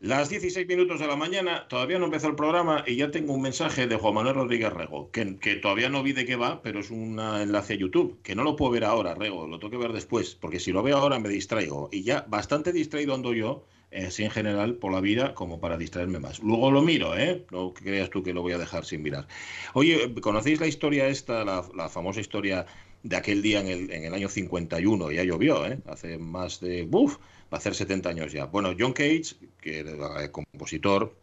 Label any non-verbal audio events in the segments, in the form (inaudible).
Las 16 minutos de la mañana, todavía no empezó el programa y ya tengo un mensaje de Juan Manuel Rodríguez Rego, que, todavía no vi de qué va, pero es un enlace a YouTube, que no lo puedo ver ahora, Rego, lo tengo que ver después, porque si lo veo ahora me distraigo. Y ya bastante distraído ando yo, eh, en general, por la vida, como para distraerme más. Luego lo miro, ¿eh? No creas tú que lo voy a dejar sin mirar. Oye, ¿conocéis la historia esta, la, la famosa historia de aquel día en el, en el año 51? Ya llovió, ¿eh? Hace más de... ¡Buf! Va a hacer 70 años ya. Bueno, John Cage, que era compositor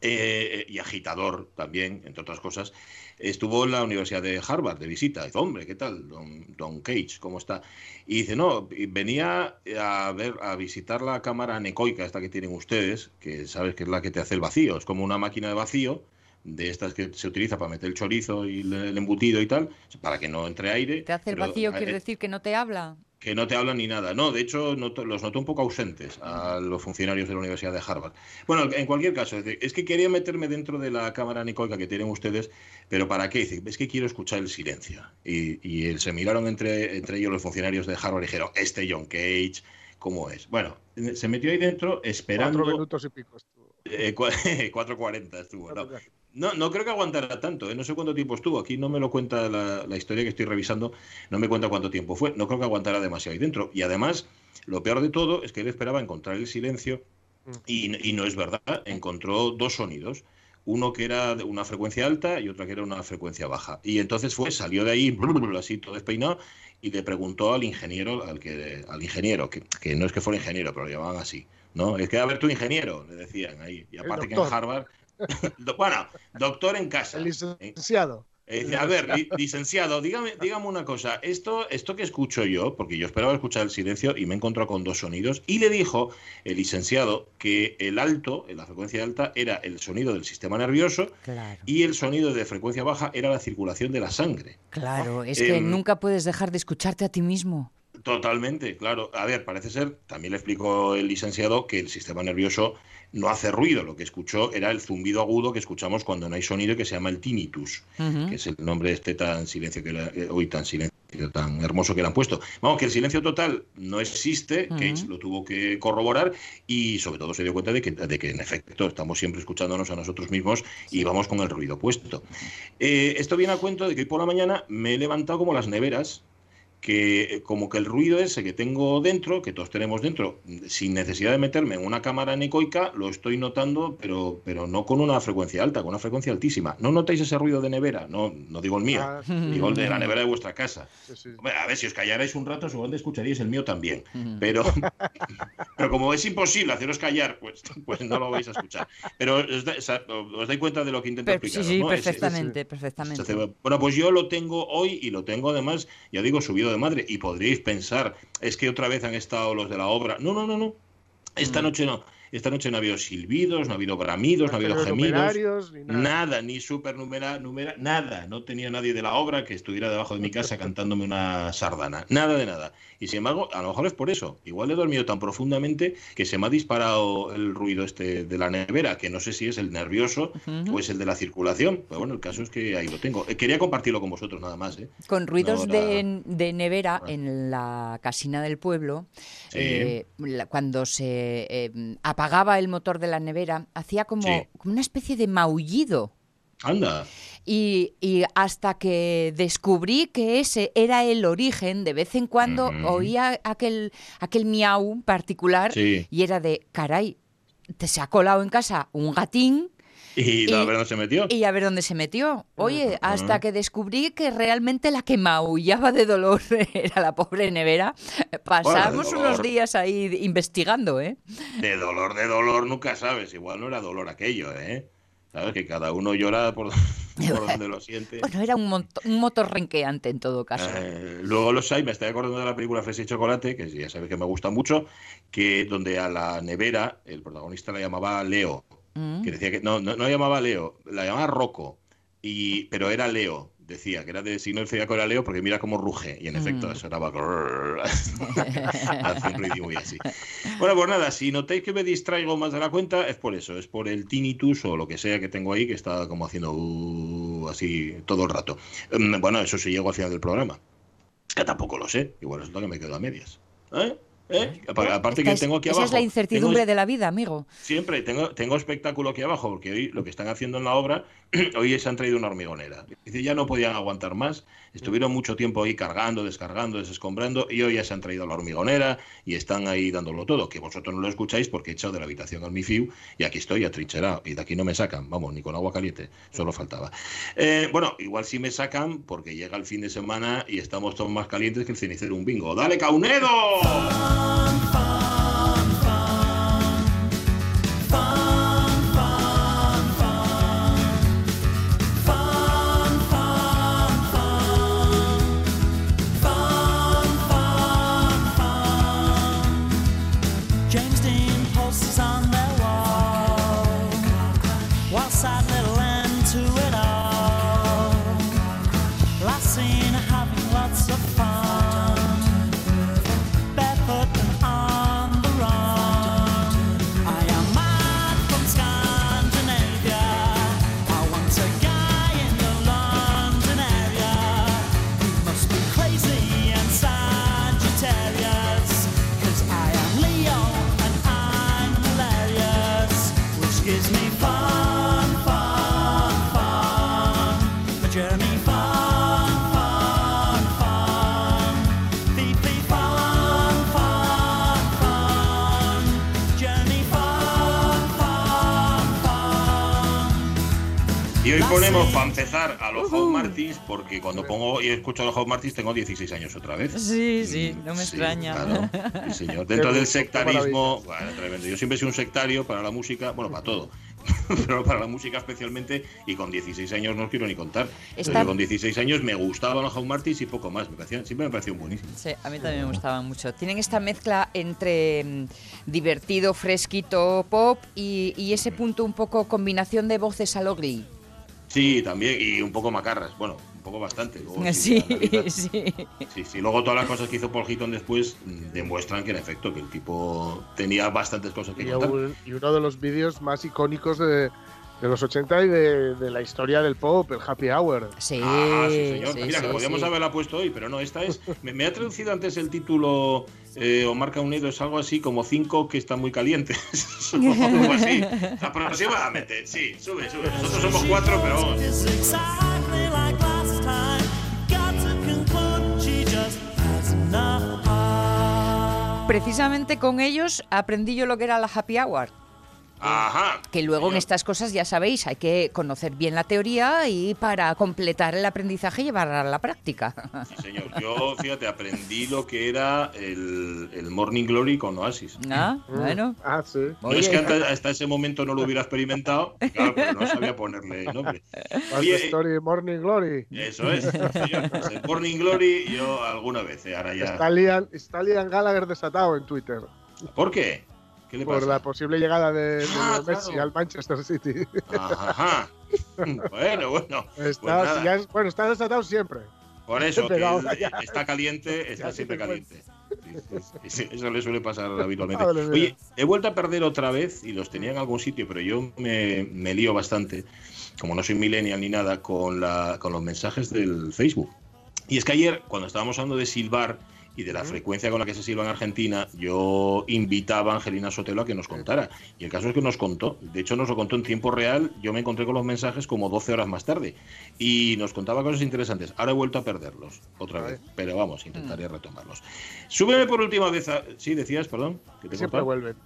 eh, y agitador también, entre otras cosas, estuvo en la Universidad de Harvard de visita. Dice, hombre, ¿qué tal, don, don Cage? ¿Cómo está? Y dice, no, venía a ver, a visitar la cámara anecoica, esta que tienen ustedes, que sabes que es la que te hace el vacío, es como una máquina de vacío, de estas que se utiliza para meter el chorizo y el embutido y tal, para que no entre aire. ¿Te hace el vacío quiere decir que no te habla? Que no te hablan ni nada. No, de hecho, los noto un poco ausentes a los funcionarios de la Universidad de Harvard. Bueno, en cualquier caso, es que quería meterme dentro de la cámara nicoica que tienen ustedes, pero ¿para qué? Dice, es que quiero escuchar el silencio. Y, se miraron entre, entre ellos los funcionarios de Harvard y dijeron, este John Cage, ¿cómo es? Bueno, se metió ahí dentro esperando... Cuatro minutos y pico estuvo. 4.40 eh, (laughs) estuvo. No. No, no creo que aguantara tanto, ¿eh? no sé cuánto tiempo estuvo. Aquí no me lo cuenta la, historia que estoy revisando, no me cuenta cuánto tiempo fue. No creo que aguantara demasiado ahí dentro. Y además, lo peor de todo es que él esperaba encontrar el silencio y, no es verdad. Encontró dos sonidos uno que era de una frecuencia alta y otra que era una frecuencia baja. Y entonces fue, salió de ahí, así todo despeinado, y le preguntó al ingeniero, al que, al ingeniero, que, que, no es que fuera ingeniero, pero lo llamaban así, ¿no? Es que a ver tu ingeniero, le decían ahí. Y aparte que en Harvard bueno, doctor en casa. licenciado. Eh, a ver, licenciado, dígame, dígame una cosa. Esto, esto que escucho yo, porque yo esperaba escuchar el silencio y me encontró con dos sonidos, y le dijo el licenciado que el alto, la frecuencia alta, era el sonido del sistema nervioso y el sonido de frecuencia baja era la circulación de la sangre. Claro, es que em, nunca puedes dejar de escucharte a ti mismo. Totalmente, claro. A ver, parece ser, también le explicó el licenciado que el sistema nervioso no hace ruido. Lo que escuchó era el zumbido agudo que escuchamos cuando no hay sonido, que se llama el tinnitus, que es el nombre de este tan silencio que eh, hoy tan silencio tan hermoso que le han puesto. Vamos, que el silencio total no existe, Cage lo tuvo que corroborar y sobre todo se dio cuenta de que, de que en efecto estamos siempre escuchándonos a nosotros mismos y vamos con el ruido puesto. Eh, esto viene a cuento de que hoy por la mañana me he levantado como las neveras que eh, como que el ruido ese que tengo dentro, que todos tenemos dentro, sin necesidad de meterme en una cámara anecoica, lo estoy notando, pero, pero no con una frecuencia alta, con una frecuencia altísima. ¿No notáis ese ruido de nevera? No, no digo el mío, ah, digo el de la nevera de vuestra casa. a ver, si os callarais un rato, seguramente escucharíais el mío también. Pero, (laughs) pero como es imposible haceros callar, pues, pues no lo vais a escuchar. Pero os, dais cuenta de lo que intento explicar. Sí, sí, perfectamente, perfectamente. Bueno, pues yo lo tengo hoy y lo tengo además, ya digo, subido de madre. Y podríais pensar, es que otra vez han estado los de la obra. No, no, no, no. Esta mm. noche no. Esta noche no ha habido silbidos, no ha habido bramidos, no, ha habido gemidos. nada. ni supernumera, numera, nada. No tenía nadie de la obra que estuviera debajo de mi casa (laughs) cantándome una sardana. Nada de nada. Y sin embargo, a lo mejor es por eso. Igual he dormido tan profundamente que se me ha disparado el ruido este de la nevera, que no sé si es el nervioso o es el de la circulación. Pero bueno, el caso es que ahí lo tengo. Eh, quería compartirlo con vosotros nada más. ¿eh? Con ruidos de, nevera ah. en la casina del pueblo, eh, cuando se apagaba el motor de la nevera, hacía como, como una especie de maullido. Anda. Y, hasta que descubrí que ese era el origen, de vez en cuando oía aquel, aquel miau particular y era de, caray, te se ha colado en casa un gatín. Y, a ver dónde se metió. Y a ver dónde se metió. Oye, hasta que descubrí que realmente la que maullaba de dolor (laughs) era la pobre nevera. Pasamos unos días ahí investigando, ¿eh? De dolor, de dolor, nunca sabes. Igual no era dolor aquello, ¿eh? ¿Sabes? Que cada uno llora por, (laughs) donde lo siente. Bueno, era un, un motor renqueante en todo caso. Eh, luego los hay, me estoy acordando de la película Fresa y Chocolate, que ya sabes que me gusta mucho, que donde a la nevera el protagonista la llamaba Leo. Mm. Que decía que no, no, no llamaba Leo, la llamaba Rocco, y, pero era Leo decía que era de signo del zodiaco era Leo porque mira cómo ruge y en efecto mm. eso era (laughs) hace un ruido muy así. (laughs) Bueno, pues nada, si notáis que me distraigo más de la cuenta es por eso, es por el tinnitus o lo que sea que tengo ahí que está como haciendo uh, así todo el rato. Mm, bueno, eso sí llego al final del programa. Que tampoco lo sé, igual es lo que me quedo a medias. ¿Eh? ¿Eh? Aparte que tengo aquí abajo. Esa es la incertidumbre de la vida, amigo. Siempre tengo, tengo espectáculo aquí abajo, porque hoy lo que están haciendo en la obra, (clears throat) hoy se han traído una hormigonera. Dice, ya no podían aguantar más. Estuvieron mucho tiempo ahí cargando, descargando, desescombrando, y hoy ya se han traído la hormigonera y están ahí dándolo todo. Que vosotros no lo escucháis porque he echado de la habitación al MIFIU y aquí estoy atrincherado. Y de aquí no me sacan, vamos, ni con agua caliente, solo faltaba. Eh, bueno, igual sí me sacan porque llega el fin de semana y estamos todos más calientes que el cenicero un bingo. ¡Dale, Caunedo! Y hoy ponemos para empezar a los House Martins, porque cuando pongo y escucho a los House Martins tengo 16 años otra vez. Sí, sí, no me extraña. Claro, señor. Dentro del sectarismo, bueno, tremendo. Yo siempre he sido un sectario para la música, bueno, para todo. (laughs) pero para la música especialmente, y con 16 años no os quiero ni contar. con 16 años me gustaban los House Martins y poco más, me parecían, siempre me parecieron buenísimos. Sí, a mí también me gustaban mucho. Tienen esta mezcla entre mm, divertido, fresquito, pop y, y, ese punto un poco combinación de voces a lo glee. Sí, también, y un poco macarras. Bueno, un poco bastante. (laughs) sí, (laughs) sí, sí. Sí, Luego todas las cosas que hizo Paul Heaton después mm, demuestran que en efecto que el tipo tenía bastantes cosas que y contar. y uno de los vídeos más icónicos de, de los 80 y de, la historia del pop, el Happy Hour. Sí, ah, sí señor. Mira, que podíamos haberla puesto hoy, pero no, esta es. Me, ha traducido antes el título eh, o marca unido, es algo así como cinco que están muy calientes. (laughs) algo así. Aproximadamente, sí, sube, sube. Nosotros somos cuatro, pero vamos. Precisamente con ellos aprendí yo lo que era la happy hour. Ajá. Que luego en estas cosas, ya sabéis, hay que conocer bien la teoría y para completar el aprendizaje llevarla a la práctica. Sí, señor. Yo, fíjate, aprendí lo que era el, Morning Glory con Oasis. Ah, bueno. Ah, sí. No es que hasta, ese momento no lo hubiera experimentado, claro, pero no sabía ponerle nombre. Oye, story Morning Glory. Eso es, señor. Pues el Morning Glory yo alguna vez, eh, ahora ya... Está Liam, está Liam Gallagher desatado en Twitter. ¿Por qué? Por la posible llegada de, ah, Messi al Manchester City. Ajá. (laughs) bueno, bueno. Está, pues bueno, está desatado siempre. Por eso, que está caliente, (laughs) está siempre caliente. eso le suele pasar (laughs) habitualmente. Oye, he vuelto a perder otra vez, y los tenía en algún sitio, pero yo me, me lío bastante, como no soy millennial ni nada, con, la, con los mensajes del Facebook. Y es que ayer, cuando estábamos hablando de silbar, y de la frecuencia con la que se silba en Argentina, yo invitaba a Angelina Sotelo a que nos contara. Y el caso es que nos contó. De hecho, nos lo contó en tiempo real. Yo me encontré con los mensajes como 12 horas más tarde. Y nos contaba cosas interesantes. Ahora he vuelto a perderlos otra vez. Pero vamos, intentaré mm. retomarlos. Súbeme por última vez a... Sí, decías, perdón. Que siempre vuelven.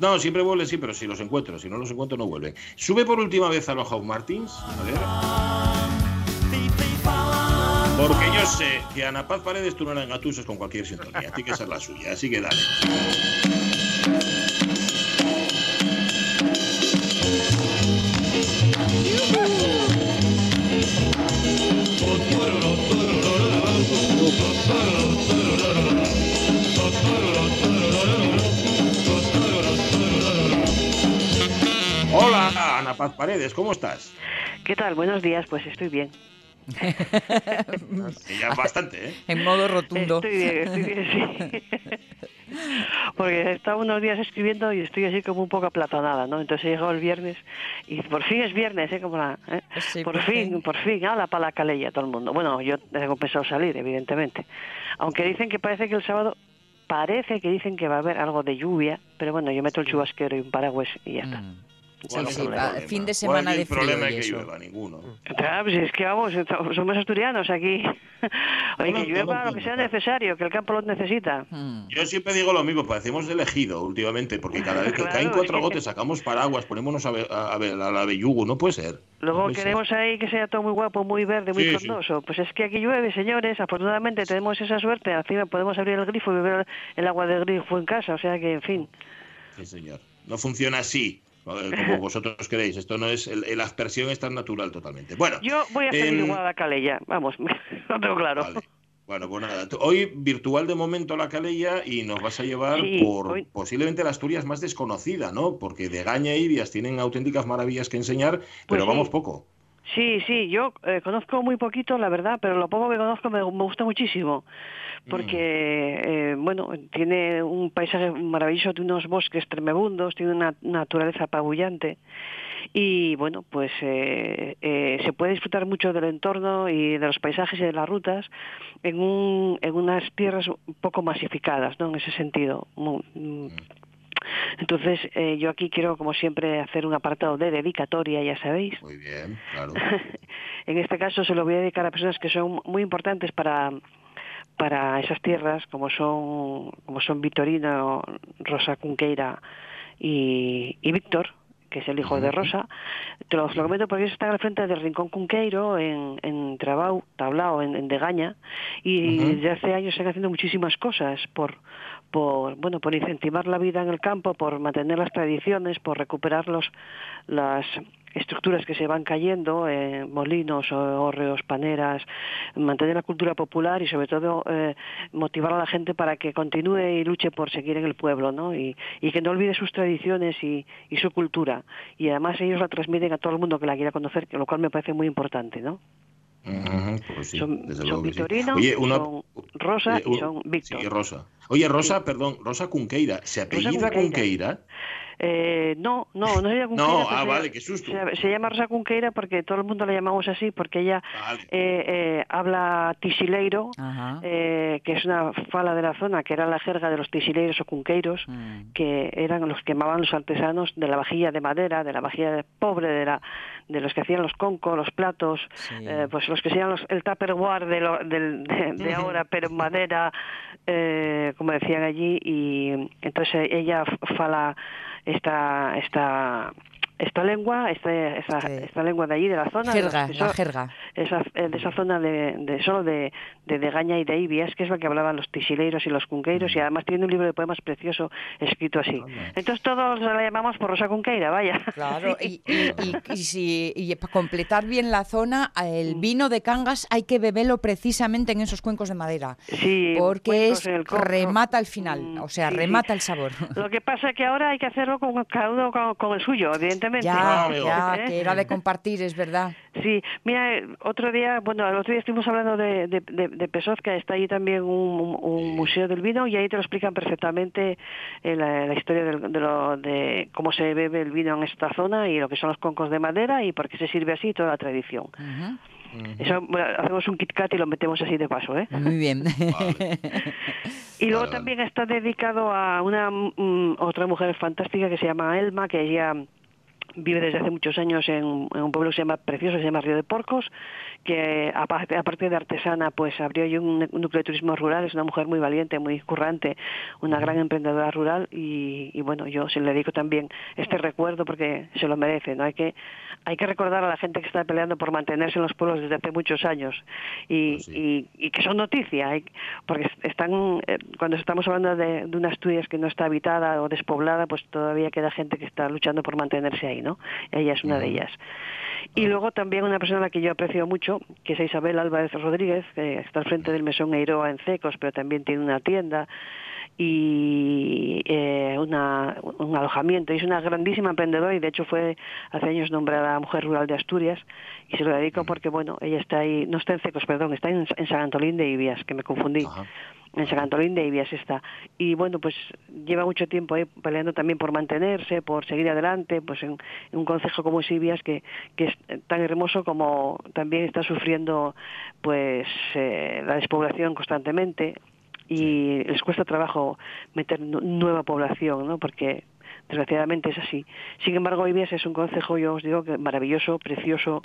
No, siempre vuelven, sí, pero si los encuentro. Si no los encuentro, no vuelven. Sube por última vez a los House Martins. A ver. Porque yo sé que Ana Paz Paredes tú no la engatusas con cualquier sintonía, tiene que ser la suya, así que dale. Hola, Ana Paz Paredes, ¿cómo estás? ¿Qué tal? Buenos días, pues estoy bien. (laughs) ya bastante, ¿eh? En modo rotundo. Estoy bien, estoy bien, sí. (laughs) Porque he estado unos días escribiendo y estoy así como un poco aplatonada, ¿no? Entonces he llegado el viernes y por fin es viernes, ¿eh? Como la, ¿eh? por, fin, por fin, habla para la calella todo el mundo. Bueno, yo tengo pensado salir, evidentemente. Aunque dicen que parece que el sábado parece que dicen que va a haber algo de lluvia, pero bueno, yo meto el chubasquero y un paraguas y ya está. Mm. Sí, sí, fin de semana de frío problema y que eso. llueva, ninguno. Claro, pues es que vamos, somos asturianos aquí. (laughs) Oye, que llueva lo que sea necesario, que el campo lo necesita. Mm. Yo siempre digo lo mismo, parecemos elegido últimamente, porque cada vez que Claro, caen cuatro que- gotes sacamos paraguas, ponémonos a, ver, a, ver a la bellugo, no puede ser. Luego No puede ser. queremos ahí que sea todo muy guapo, muy verde, muy Sí, sí. frondoso. Pues es que aquí llueve, señores. Afortunadamente tenemos esa suerte. Encima podemos abrir el grifo y beber el agua del grifo en casa. O sea que, en fin. Sí, señor. No funciona así, como (laughs) vosotros queréis. Esto no es, el, la aspersión es tan natural totalmente. Bueno, Yo voy a salir Em, igual a la calella. Vamos, (laughs) lo tengo claro. vale. Bueno, pues nada. Hoy virtual de momento la Calella y nos vas a llevar Sí, por hoy- posiblemente la Asturias más desconocida, ¿no? Porque de Gaña y Ibias tienen auténticas maravillas que enseñar, pero sí. vamos poco. Sí, sí, yo eh, conozco muy poquito, la verdad, pero lo poco que conozco me, me gusta muchísimo, porque, eh, bueno, tiene un paisaje maravilloso, tiene unos bosques tremebundos, tiene una naturaleza apabullante y, bueno, pues eh, eh, se puede disfrutar mucho del entorno y de los paisajes y de las rutas en, un, en unas tierras un poco masificadas, ¿no? En ese sentido. Mu- mm, entonces, eh, yo aquí quiero, como siempre, hacer un apartado de dedicatoria, ya sabéis. Muy bien, claro. (laughs) en este caso se lo voy a dedicar a personas que son muy importantes para para esas tierras, como son como son Vitorino, Rosa Cunqueira y, y Víctor, que es el hijo de Rosa. Te los lo comento porque ellos están al frente del Rincón Cunqueiro, en, en Trabau, Tablao, en, en Degaña, y Ujú. desde hace años están haciendo muchísimas cosas por por bueno por incentivar la vida en el campo por mantener las tradiciones por recuperar los las estructuras que se van cayendo eh, molinos hórreos paneras mantener la cultura popular y sobre todo eh, motivar a la gente para que continúe y luche por seguir en el pueblo no y, y que no olvide sus tradiciones y, y su cultura. Y además ellos la transmiten a todo el mundo que la quiera conocer lo cual me parece muy importante no Pues sí, son, desde son luego que sí. Vitorino, Oye, una- son Rosa eh, y un- son Víctor Sí, Rosa. Oye, Rosa, perdón, Rosa Cunqueira. ¿Se apellida Cunqueira. Eh, no, no, no se llama Cunqueira. No, ah, se- vale, qué susto. Se, se llama Rosa Cunqueira porque todo el mundo la llamamos así, porque ella Vale. eh, eh, habla tisileiro, eh, que es una fala de la zona, que era la jerga de los tisileiros o cunqueiros, Mm. que eran los que quemaban los artesanos de la vajilla de madera, de la vajilla de pobre, de la de los que hacían los concos, los platos, Sí. eh, pues los que hacían los, el tupperware de, lo- del- de, de ahora, pero en madera, eh, como decían allí, y entonces ella fala esta esta esta lengua, esta, Sí. esta lengua de allí, de la zona, de Jerga, que la jerga. esa, eh, de esa zona de, de solo de, de Degaña y de Ibias, que es la que hablaban los tisileiros y los cunqueiros, y además tiene un libro de poemas precioso escrito así. Entonces todos la llamamos por Rosa Cunqueira, vaya. Claro, (laughs) y, y, y- y si, y para completar bien la zona, el vino de Cangas hay que beberlo precisamente en esos cuencos de madera. Sí, Porque es el remata al final, Mm, o sea, sí, sí. remata el sabor. Lo que pasa es que ahora hay que hacerlo con cada uno con, con el suyo, evidentemente. Ya, amigo. ya, ¿Eh? que era de compartir, es verdad. Sí, mira, eh, otro día, bueno, el otro día estuvimos hablando de, de, de, de Pesozca, está ahí también un, un museo del vino y ahí te lo explican perfectamente eh, la, la historia del- de, lo, de cómo se bebe el vino en esta zona y lo que son los concos de madera y por qué se sirve así y toda la tradición. Ujú. Eso, bueno, hacemos un Kit Kat y lo metemos así de paso, ¿eh? Muy bien. (laughs) Y luego Vale, vale. también está dedicado a una mm, otra mujer fantástica que se llama Elma, que ella vive desde hace muchos años en, en un pueblo que se llama Precioso, se llama Río de Porcos, que aparte, aparte de artesana, pues abrió ahí un, un núcleo de turismo rural, es una mujer muy valiente, muy currante, una gran emprendedora rural y, y bueno, yo se le dedico también este recuerdo porque se lo merece, ¿no? Hay que, hay que recordar a la gente que está peleando por mantenerse en los pueblos desde hace muchos años y, sí. y, y que son noticia, porque están, eh, cuando estamos hablando de, de una Asturias que no está habitada o despoblada, pues todavía queda gente que está luchando por mantenerse ahí, ¿no? Ella es una de ellas. Y luego también una persona a la que yo aprecio mucho, que es Isabel Álvarez Rodríguez, que está al frente del Mesón Eiroa en Cecos, pero también tiene una tienda y eh, una, un alojamiento. Y es una grandísima emprendedora y de hecho fue hace años nombrada Mujer Rural de Asturias y se lo dedico porque, bueno, ella está ahí, no está en Cecos, perdón, está en, en San Antolín de Ibias, que me confundí. Ajá. En San Antolín de Ibias está. Y bueno, pues lleva mucho tiempo ahí peleando también por mantenerse, por seguir adelante, pues en, en un concejo como es Ibias, que, que es tan hermoso como también está sufriendo pues eh, la despoblación constantemente y les cuesta trabajo meter nueva población, ¿no? Porque desgraciadamente es así. Sin embargo, Ibias es un concejo, yo os digo, que maravilloso, precioso,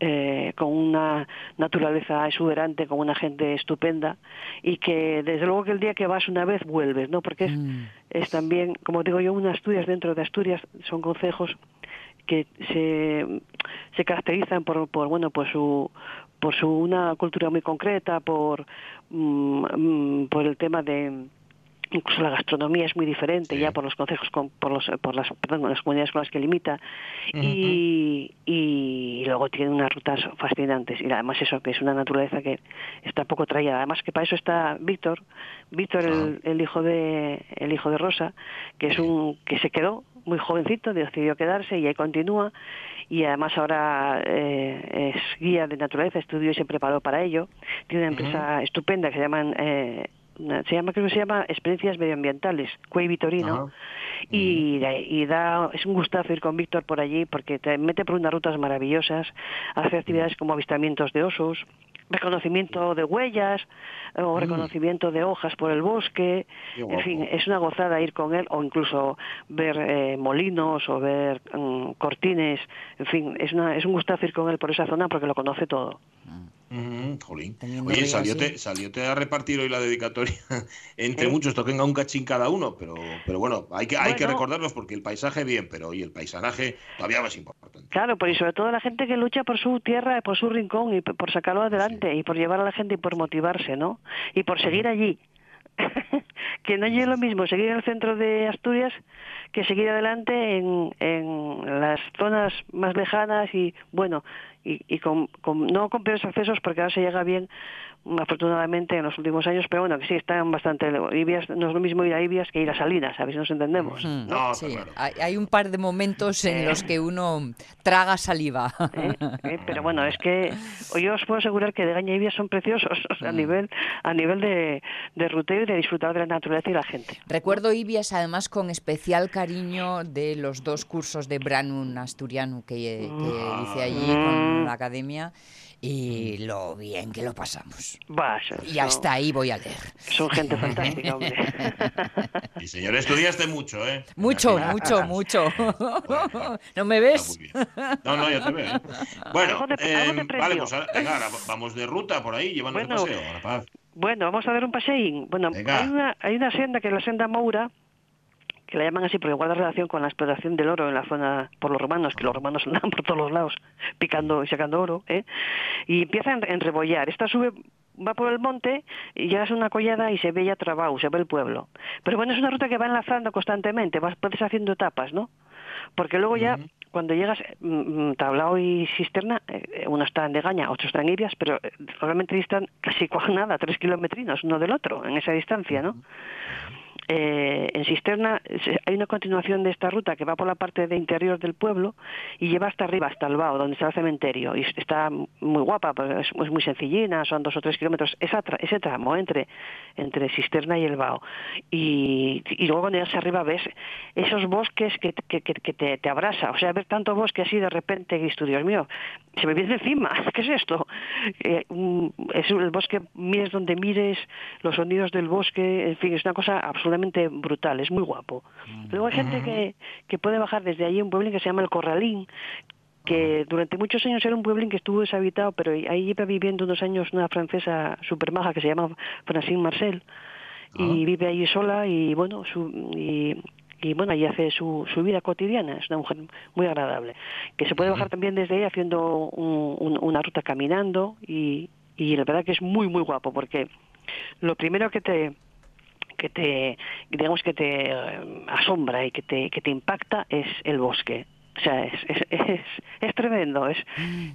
eh, con una naturaleza exuberante, con una gente estupenda y que desde luego que el día que vas una vez vuelves, ¿no? Porque es, mm. es también, como digo yo, unas Asturias dentro de Asturias son concejos que se, se caracterizan por, por bueno pues su por su una cultura muy concreta por mm, mm, por el tema de incluso la gastronomía es muy diferente ya por los consejos por los por las perdón, las comunidades con las que limita. Y, y, luego tiene unas rutas fascinantes. Y además eso que es una naturaleza que está poco traída. Además que para eso está Víctor Víctor el, el, hijo de el hijo de Rosa que es un que se quedó muy jovencito decidió quedarse y ahí continúa. Y además ahora eh, es guía de naturaleza estudió y se preparó para ello. Tiene una empresa estupenda que se llaman eh, se llama creo que se llama experiencias medioambientales Cuey Vitorino y, y, da es un gustazo ir con Víctor por allí porque te mete por unas rutas maravillosas hace actividades como avistamientos de osos reconocimiento de huellas o mm. reconocimiento de hojas por el bosque en fin es una gozada ir con él o incluso ver eh, molinos o ver mm, cortines en fin es una es un gustazo ir con él por esa zona porque lo conoce todo mm. jolín. Oye, salióte, a repartir hoy la dedicatoria (laughs) entre muchos, toquen a un cachín cada uno, pero, pero bueno, hay que, hay que recordarlos porque el paisaje bien, pero hoy el paisanaje todavía más importante. Claro, pues y sobre todo la gente que lucha por su tierra, por su rincón y por sacarlo adelante y por llevar a la gente y por motivarse, ¿no? Y por seguir allí. (laughs) que no llegue lo mismo seguir en el centro de Asturias que seguir adelante en, en las zonas más lejanas y bueno y, y con, con, no con peores accesos porque ahora se llega bien afortunadamente en los últimos años, pero bueno, que sí están bastante. Ibias, no es lo mismo ir a Ibias que ir a Salinas, a ver si nos entendemos. No, sí, hay, un par de momentos en los que uno traga saliva. pero bueno, es que yo os puedo asegurar que de Gaña y Ibias son preciosos a mm. nivel a nivel de, de ruteo y de disfrutar de la naturaleza y la gente. Recuerdo Ibias además con especial cariño de los dos cursos de Branun asturiano que, que mm. hice allí con la academia y lo bien que lo pasamos. y hasta ahí voy a leer. Son gente fantástica, hombre. (laughs) Y señor, estudiaste mucho, ¿eh? Mucho, mucho, mucho. (laughs) (laughs) ¿No me ves? No, no, ya te veo. ¿eh? Bueno, em, vale, pues ahora, vamos de ruta por ahí, llevando el paseo. Bueno, vamos a ver un paseín. Bueno, hay una, hay una senda que es la senda Moura, que la llaman así porque guarda relación con la explotación del oro en la zona por los romanos, que los romanos (laughs) andaban por todos los lados picando y sacando oro, ¿eh? y empieza a rebollar. Esta sube va por el monte y llegas a una collada y se ve ya Trabau, se ve el pueblo. Pero bueno, es una ruta que va enlazando constantemente, vas puedes haciendo etapas, ¿no? Porque luego ya cuando llegas mm, mm, Tablao y Cisterna, eh, uno está en Degaña, otro está en Ibias, pero eh, realmente distan casi (laughs) nada, tres kilómetros uno del otro en esa distancia, ¿no? Eh, en Cisterna hay una continuación de esta ruta que va por la parte de interior del pueblo y lleva hasta arriba, hasta el Bao, donde está el cementerio. Y está muy guapa, pues es, muy sencillina, son dos o tres kilómetros, esa ese tramo entre, entre Cisterna y el Bao. Y, y luego cuando llegas arriba ves esos bosques que, que, que te, te, abrasa. O sea, ver tanto bosque así de repente, y Dios mío, se me viene encima. (laughs) ¿Qué es esto? Eh, es el bosque, mires donde mires, los sonidos del bosque, en fin, es una cosa absolutamente brutal, es muy guapo. Mm. Luego hay gente que, que puede bajar desde allí un pueblo que se llama El Corralín, que durante muchos años era un pueblo que estuvo deshabitado, pero ahí lleva viviendo unos años una francesa super maja que se llama Francine Marcel, y vive allí sola y bueno, su, y, y bueno, ahí hace su, su vida cotidiana, es una mujer muy agradable, que se puede bajar también desde ahí haciendo una ruta caminando y, y la verdad que es muy, muy guapo, porque lo primero que te que te digamos que te eh, asombra y que te que te impacta es el bosque o sea, es, es, (laughs) es, tremendo, es,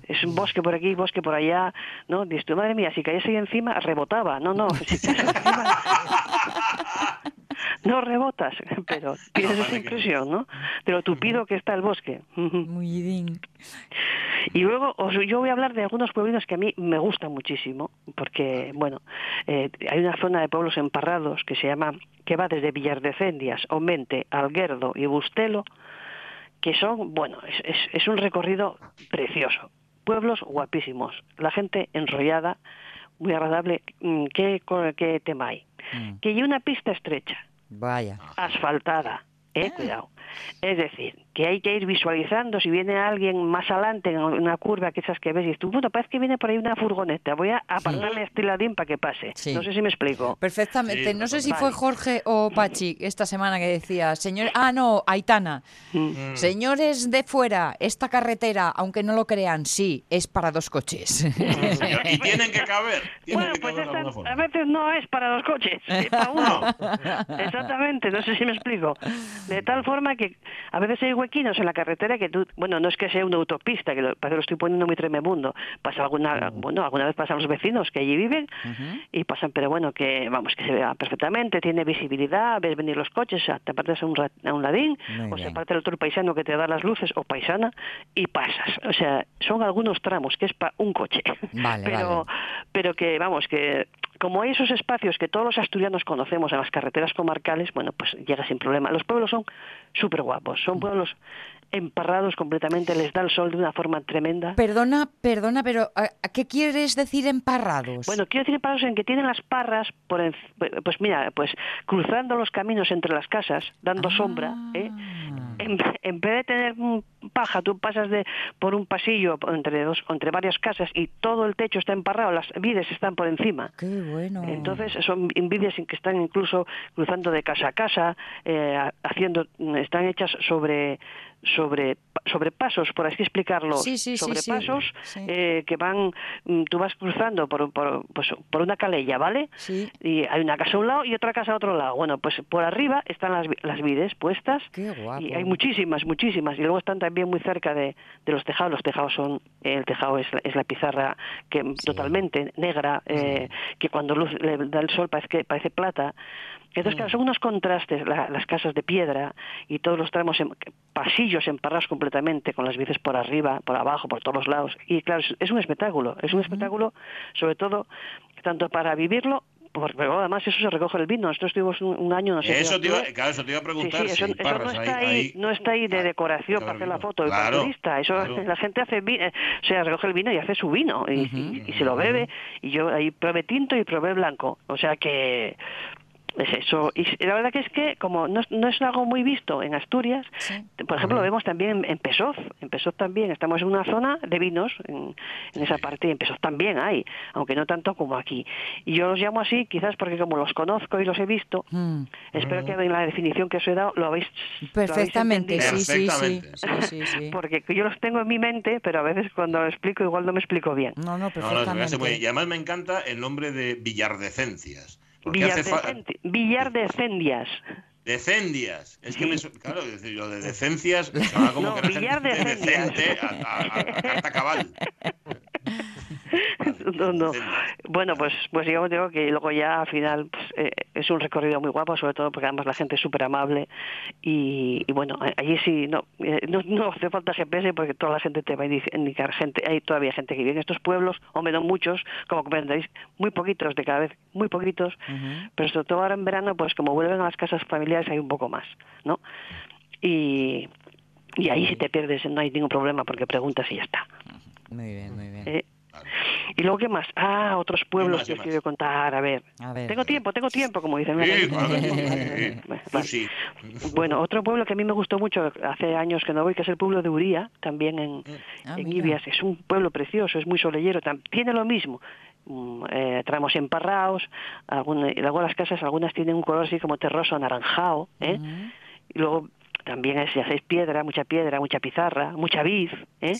es un bosque por aquí, bosque por allá, ¿no? Dices tu madre mía, si caes ahí encima, rebotaba, no, no, (laughs) no rebotas, (laughs) pero tienes esa impresión, ¿no? De lo tupido que está el bosque. (laughs) Muy bien. Y luego yo voy a hablar de algunos pueblinos que a mí me gustan muchísimo, porque, bueno, eh, hay una zona de pueblos emparrados que se llama, que va desde Villardecendias, Omente, Alguerdo y Bustelo, que son, bueno, es, es, un recorrido precioso. Pueblos guapísimos, la gente enrollada, muy agradable. Mm, ¿Qué, qué tema hay? mm. que hay una pista estrecha. Vaya. Asfaltada. Eh, ah. cuidado. Es decir, que hay que ir visualizando si viene alguien más adelante en una curva que esas que ves y tú, bueno, parece que viene por ahí una furgoneta, voy a apartarme a este ladín para que pase. No sé si me explico. Perfectamente. no sé si fue Jorge o Pachi esta semana que decía, señor, ah, no, Aitana, mm. Mm. señores de fuera, esta carretera, aunque no lo crean, sí, es para dos coches. (laughs) y (laughs) tienen que caber. bueno, pues a veces no es para dos coches, es para uno. Exactamente, no sé si me explico. De tal forma que a veces hay huequinos en la carretera que tú, bueno, no es que sea una autopista, que lo, lo estoy poniendo muy tremebundo, pasa alguna, bueno, alguna vez pasan los vecinos que allí viven y pasan, pero bueno, que vamos, que se vea perfectamente, tiene visibilidad, ves venir los coches, te apartas a un, a un ladín, o se parte el otro paisano que te da las luces, o paisana, y pasas. O sea, son algunos tramos que es para un coche. (laughs) pero, pero que, vamos, que como hay esos espacios que todos los asturianos conocemos en las carreteras comarcales, bueno, pues llega sin problema. Los pueblos son súper guapos, son pueblos emparrados completamente, les da el sol de una forma tremenda. Perdona, perdona, pero ¿qué quieres decir emparrados? Bueno, quiero decir emparrados en que tienen las parras, por pues mira, pues cruzando los caminos entre las casas, dando ah. sombra, ¿eh? En, vez de tener paja, tú pasas de por un pasillo entre dos, entre varias casas y todo el techo está emparrado, las vides están por encima. Qué bueno. Entonces son vides que están incluso cruzando de casa a casa, eh, haciendo, están hechas sobre sobre sobrepasos, por así explicarlo, sí, sí, sobrepasos eh, que van, mm, tú vas cruzando por, por, pues, por una calella, ¿vale? Y hay una casa a un lado y otra casa a otro lado. Bueno, pues por arriba están las, las vides puestas. Y hay muchísimas, muchísimas. Y luego están también muy cerca de, de los tejados. Los tejados son, el tejado es, es la pizarra que totalmente negra, eh, que cuando luz le da el sol parece, que, parece plata. Entonces, claro, son unos contrastes, las casas de piedra y todos los tramos, en, pasillos emparrados completamente, con las bices por arriba, por abajo, por todos los lados. Y claro, es, un espectáculo, es un espectáculo, sobre todo, tanto para vivirlo porque además eso se recoge el vino. Nosotros estuvimos un, año, no sé. Eso te, iba, claro, eso te iba a preguntar. Sí, eso, no, está ahí, no está ahí de decoración para hacer la foto claro, turista. Eso la gente hace vino, o sea, recoge el vino y hace su vino y, y se lo bebe. Y yo ahí probé tinto y probé blanco. O sea que es eso. Y la verdad que es que, como no, no es algo muy visto en Asturias, por ejemplo, lo vemos también en Pesoz. En Pesoz también estamos en una zona de vinos, en, esa parte, y en Pesoz también hay, aunque no tanto como aquí. Y yo los llamo así, quizás porque como los conozco y los he visto, mm. espero que en la definición que os he dado lo habéis Perfectamente, (laughs) sí, sí, sí, Porque yo los tengo en mi mente, pero a veces cuando lo explico igual no me explico bien. No, no, perfectamente. y además me encanta el nombre de Villardecencias Villar de, Cendias. De Cendias. Es que, me, claro, lo de decencias, como no, que decente a, carta cabal. (laughs) no, no. Bueno, pues, pues digamos digo que luego ya al final pues, eh, es un recorrido muy guapo, sobre todo porque además la gente es súper amable y, bueno, allí sí, no, eh, no, no, hace falta GPS porque toda la gente te va a indicar gente, hay todavía gente que vive en estos pueblos, o menos muchos, como comprenderéis, muy poquitos de cada vez, muy poquitos, pero sobre todo ahora en verano, pues como vuelven a las casas familiares hay un poco más, ¿no? Y, y ahí si te pierdes no hay ningún problema porque preguntas y ya está. Muy bien, muy bien. Eh, y luego, ¿qué más? Ah, otros pueblos que os quiero contar. A ver. Tengo tiempo, tengo tiempo, como dicen. (laughs) Sí, Bueno, otro pueblo que a mí me gustó mucho, hace años que no voy, que es el pueblo de Uría, también en, ah, Ibias. Es un pueblo precioso, es muy solellero. Tiene lo mismo. Mm, eh, tramos emparrados, algunas, y luego las casas, algunas tienen un color así como terroso anaranjado, ¿eh? Y luego también es, si hacéis piedra, mucha piedra, mucha pizarra, mucha vid, ¿eh?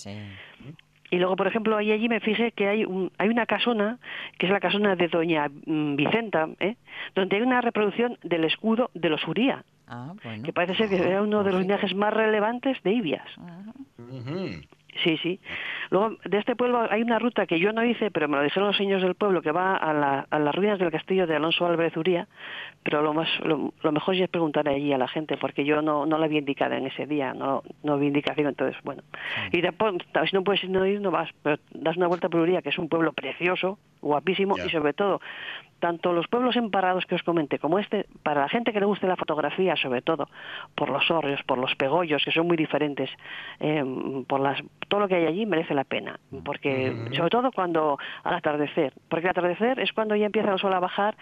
Y luego, por ejemplo, ahí allí me fijé que hay, un, hay una casona, que es la casona de Doña mm, Vicenta, ¿eh? donde hay una reproducción del escudo de los Uría, ah, que parece ser que era uno de los linajes más relevantes de Ibias. Sí, sí. Luego, de este pueblo hay una ruta que yo no hice, pero me lo dijeron los señores del pueblo, que va a, la, a las ruinas del castillo de Alonso Álvarez Uría, pero lo más lo, mejor es preguntar allí a la gente, porque yo no, no la había indicado en ese día, no, no había indicación, entonces, bueno. Y después, si no puedes no ir, no vas, pero das una vuelta por Uría, que es un pueblo precioso, guapísimo, y sobre todo tanto los pueblos emparrados que os comenté como este, para la gente que le guste la fotografía, sobre todo, por los hórreos, por los pegollos, que son muy diferentes, eh, por las, todo lo que hay allí merece la pena. Porque, sobre todo cuando al atardecer, porque al atardecer es cuando ya empieza el sol a bajar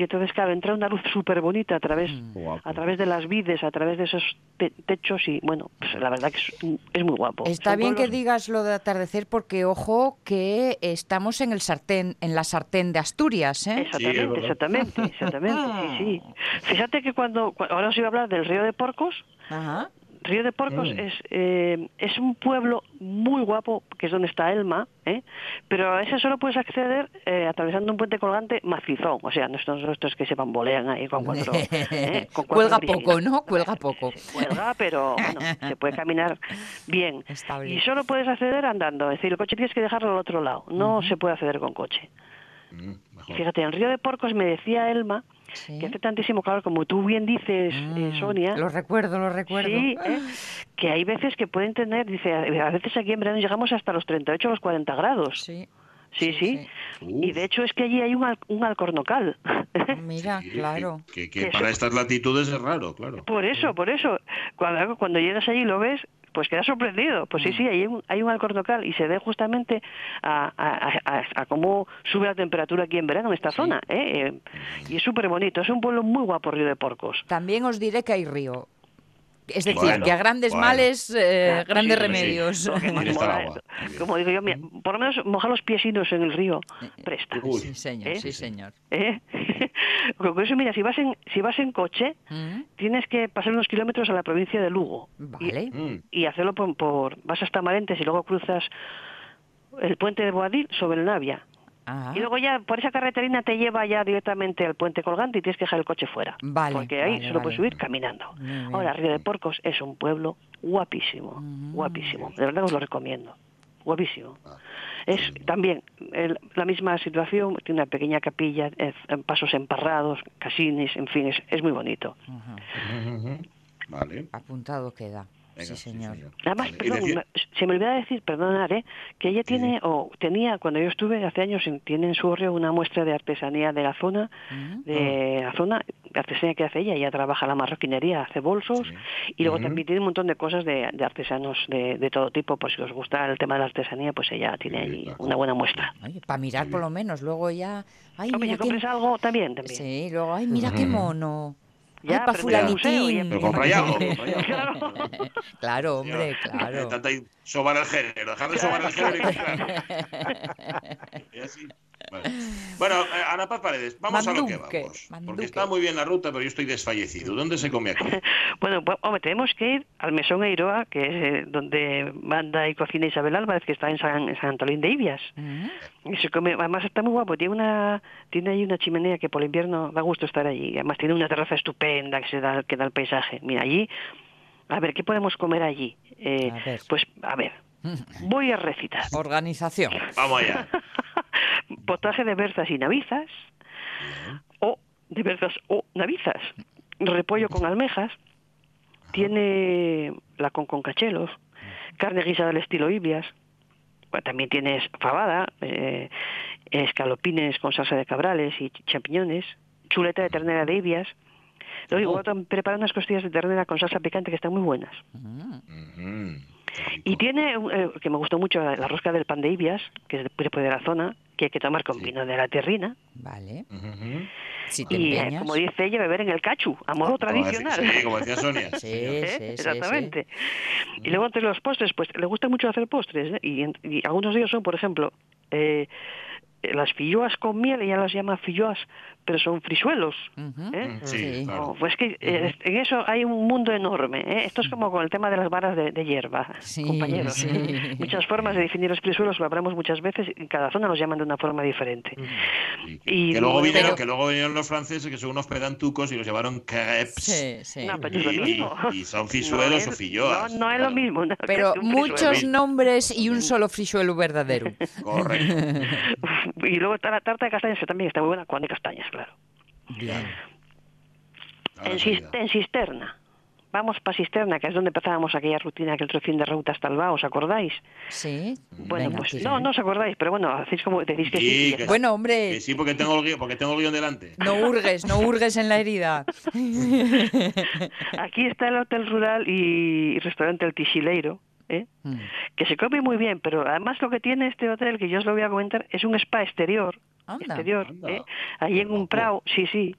y entonces, claro, entra una luz súper bonita a través, mm. a través de las vides, a través de esos techos y, bueno, pues la verdad que es, muy guapo. Está bien que digas lo de atardecer porque, ojo, que estamos en el sartén, en la sartén de Asturias, ¿eh? Exactamente, exactamente, exactamente, sí, sí. (laughs) Fíjate que cuando, ahora os iba a hablar del río de Porcos, Ajá. Río de Porcos mm. es, eh, es un pueblo muy guapo, que es donde está Elma, ¿eh? pero a ese solo puedes acceder eh, atravesando un puente colgante macizón, o sea, no estos, estos que se bambolean ahí con cuatro... (laughs) ¿eh? cuelga poco, ¿no? Cuelga poco. Cuelga, pero bueno, se puede caminar bien. Y solo puedes acceder andando, es decir, el coche tienes que dejarlo al otro lado, no se puede acceder con coche. Mm, Fíjate, en Río de Porcos me decía Elma que hace tantísimo calor, como tú bien dices, eh, mm, Sonia. Lo recuerdo, lo recuerdo. Sí, ¿eh? que hay veces que pueden tener, dice, a veces aquí en verano llegamos hasta los 38 o los 40 grados. Sí. Sí, sí. Y de hecho es que allí hay un, un alcornocal. Mira, claro. Que, para estas latitudes es raro, claro. Por eso, por eso. Cuando, cuando llegas allí lo ves, pues queda sorprendido. Pues sí, mm. sí, hay un, hay un alcornocal y se ve justamente a, a, cómo sube la temperatura aquí en verano en esta zona. ¿eh? ¿eh? y es súper bonito. Es un pueblo muy guapo, Río de Porcos. También os diré que hay río. Es decir, que a grandes males, eh, grandes remedios. como digo yo, por lo menos mojar los piesinos en el río presta. Sí, señor, sí, señor. (laughs) Con eso, mira, si vas en, si vas en coche, mm. tienes que pasar unos kilómetros a la provincia de Lugo. Vale. Y, hacerlo por, Vas hasta Marentes y luego cruzas el puente de Boadil sobre el Navia. Y luego ya por esa carreterina te lleva ya directamente al puente colgante y tienes que dejar el coche fuera. Vale, porque ahí solo puedes subir caminando. Ahora, Río de Porcos es un pueblo guapísimo, guapísimo. De verdad os lo recomiendo. Guapísimo. Ah, es también la misma situación, tiene una pequeña capilla, pasos emparrados, casines, en fin, es, muy bonito. (laughs) Vale. Apuntado queda sí, señor. Además, perdón, se me olvidaba decir, perdonar, ¿eh? que ella tiene, o tenía, cuando yo estuve hace años, tiene en su barrio una muestra de artesanía de la zona, de la zona, artesanía que hace ella, ella trabaja la marroquinería, hace bolsos, y luego también tiene un montón de cosas de, artesanos de, todo tipo, por si os gusta el tema de la artesanía, pues ella tiene ahí una buena muestra. para mirar por lo menos, luego ya... Ay, Hombre, si compres algo también, también. Sí, luego, ay, mira qué mono. Ya, para fulanitín. Pero con rayado. Claro, (laughs) hombre, claro. Tanta sobar el género, dejar de sobar el género y, (laughs) y así. Bueno, eh, Ana Paz Paredes, vamos a lo que vamos. Porque está muy bien la ruta, pero yo estoy desfallecido. ¿Dónde se come aquí? (laughs) bueno, pues, hombre, tenemos que ir al Mesón Eiroa, que es eh, donde manda y cocina Isabel Álvarez, que está en San, Antolín de Ibias. y se come, además está muy guapo, tiene una tiene ahí una chimenea que por el invierno da gusto estar allí. Además tiene una terraza estupenda que se da que da el paisaje. Mira, allí, a ver, ¿qué podemos comer allí? Eh, pues, a ver, voy a recitar. Organización. Vamos allá. (laughs) potaje de berzas y navizas, o de berzas o navizas, repollo con almejas, tiene la con con cachelos, carne guisada al estilo Ibias, también tienes fabada, eh, escalopines con salsa de cabrales y champiñones, chuleta de ternera de Ibias, Luego oh. prepara unas costillas de ternera con salsa picante que están muy buenas. Y tiene, eh, que me gustó mucho, la, rosca del pan de Ibias, que es de, de la zona, que hay que tomar con vino de la terrina. Vale. y eh, como dice ella, beber en el cachu, a modo tradicional. Sí, como decía Sonia. (laughs) sí, ¿Eh? sí, Exactamente. Y luego entre los postres, pues le gusta mucho hacer postres. ¿eh? Y, y, algunos de ellos son, por ejemplo, eh, las filloas con miel, ella las llama filloas pero son frisuelos. ¿eh? Mm, sí, Pues que eh, en eso hay un mundo enorme. ¿eh? Esto es como con el tema de las varas de, hierba, compañeros. Muchas formas de definir los frisuelos lo hablamos muchas veces y en cada zona los llaman de una forma diferente. Y, que, luego vinieron, que luego vinieron los franceses que son unos pedantucos y los llevaron crepes. y, son frisuelos o filloas. No, es lo mismo. pero muchos nombres y un solo frisuelo verdadero. Correcto. (laughs) y luego está la tarta de castañas que también está muy buena con de castañas claro. En, cisterna. vamos para Cisterna, que es donde empezábamos aquella rutina, aquel trocín de ruta hasta el ¿os acordáis? Sí. Bueno, pues no, no os acordáis, pero bueno, hacéis como decís que sí. bueno, hombre. Que sí, porque tengo, el guion, porque tengo el guion delante. No hurgues, no hurgues en la herida. (laughs) Aquí está el Hotel Rural y, restaurante El Tisileiro. ¿eh? Mm. que se come muy bien, pero además lo que tiene este hotel, que yo os lo voy a comentar, es un spa exterior, exterior, ¿eh? ahí en un prado, sí, sí,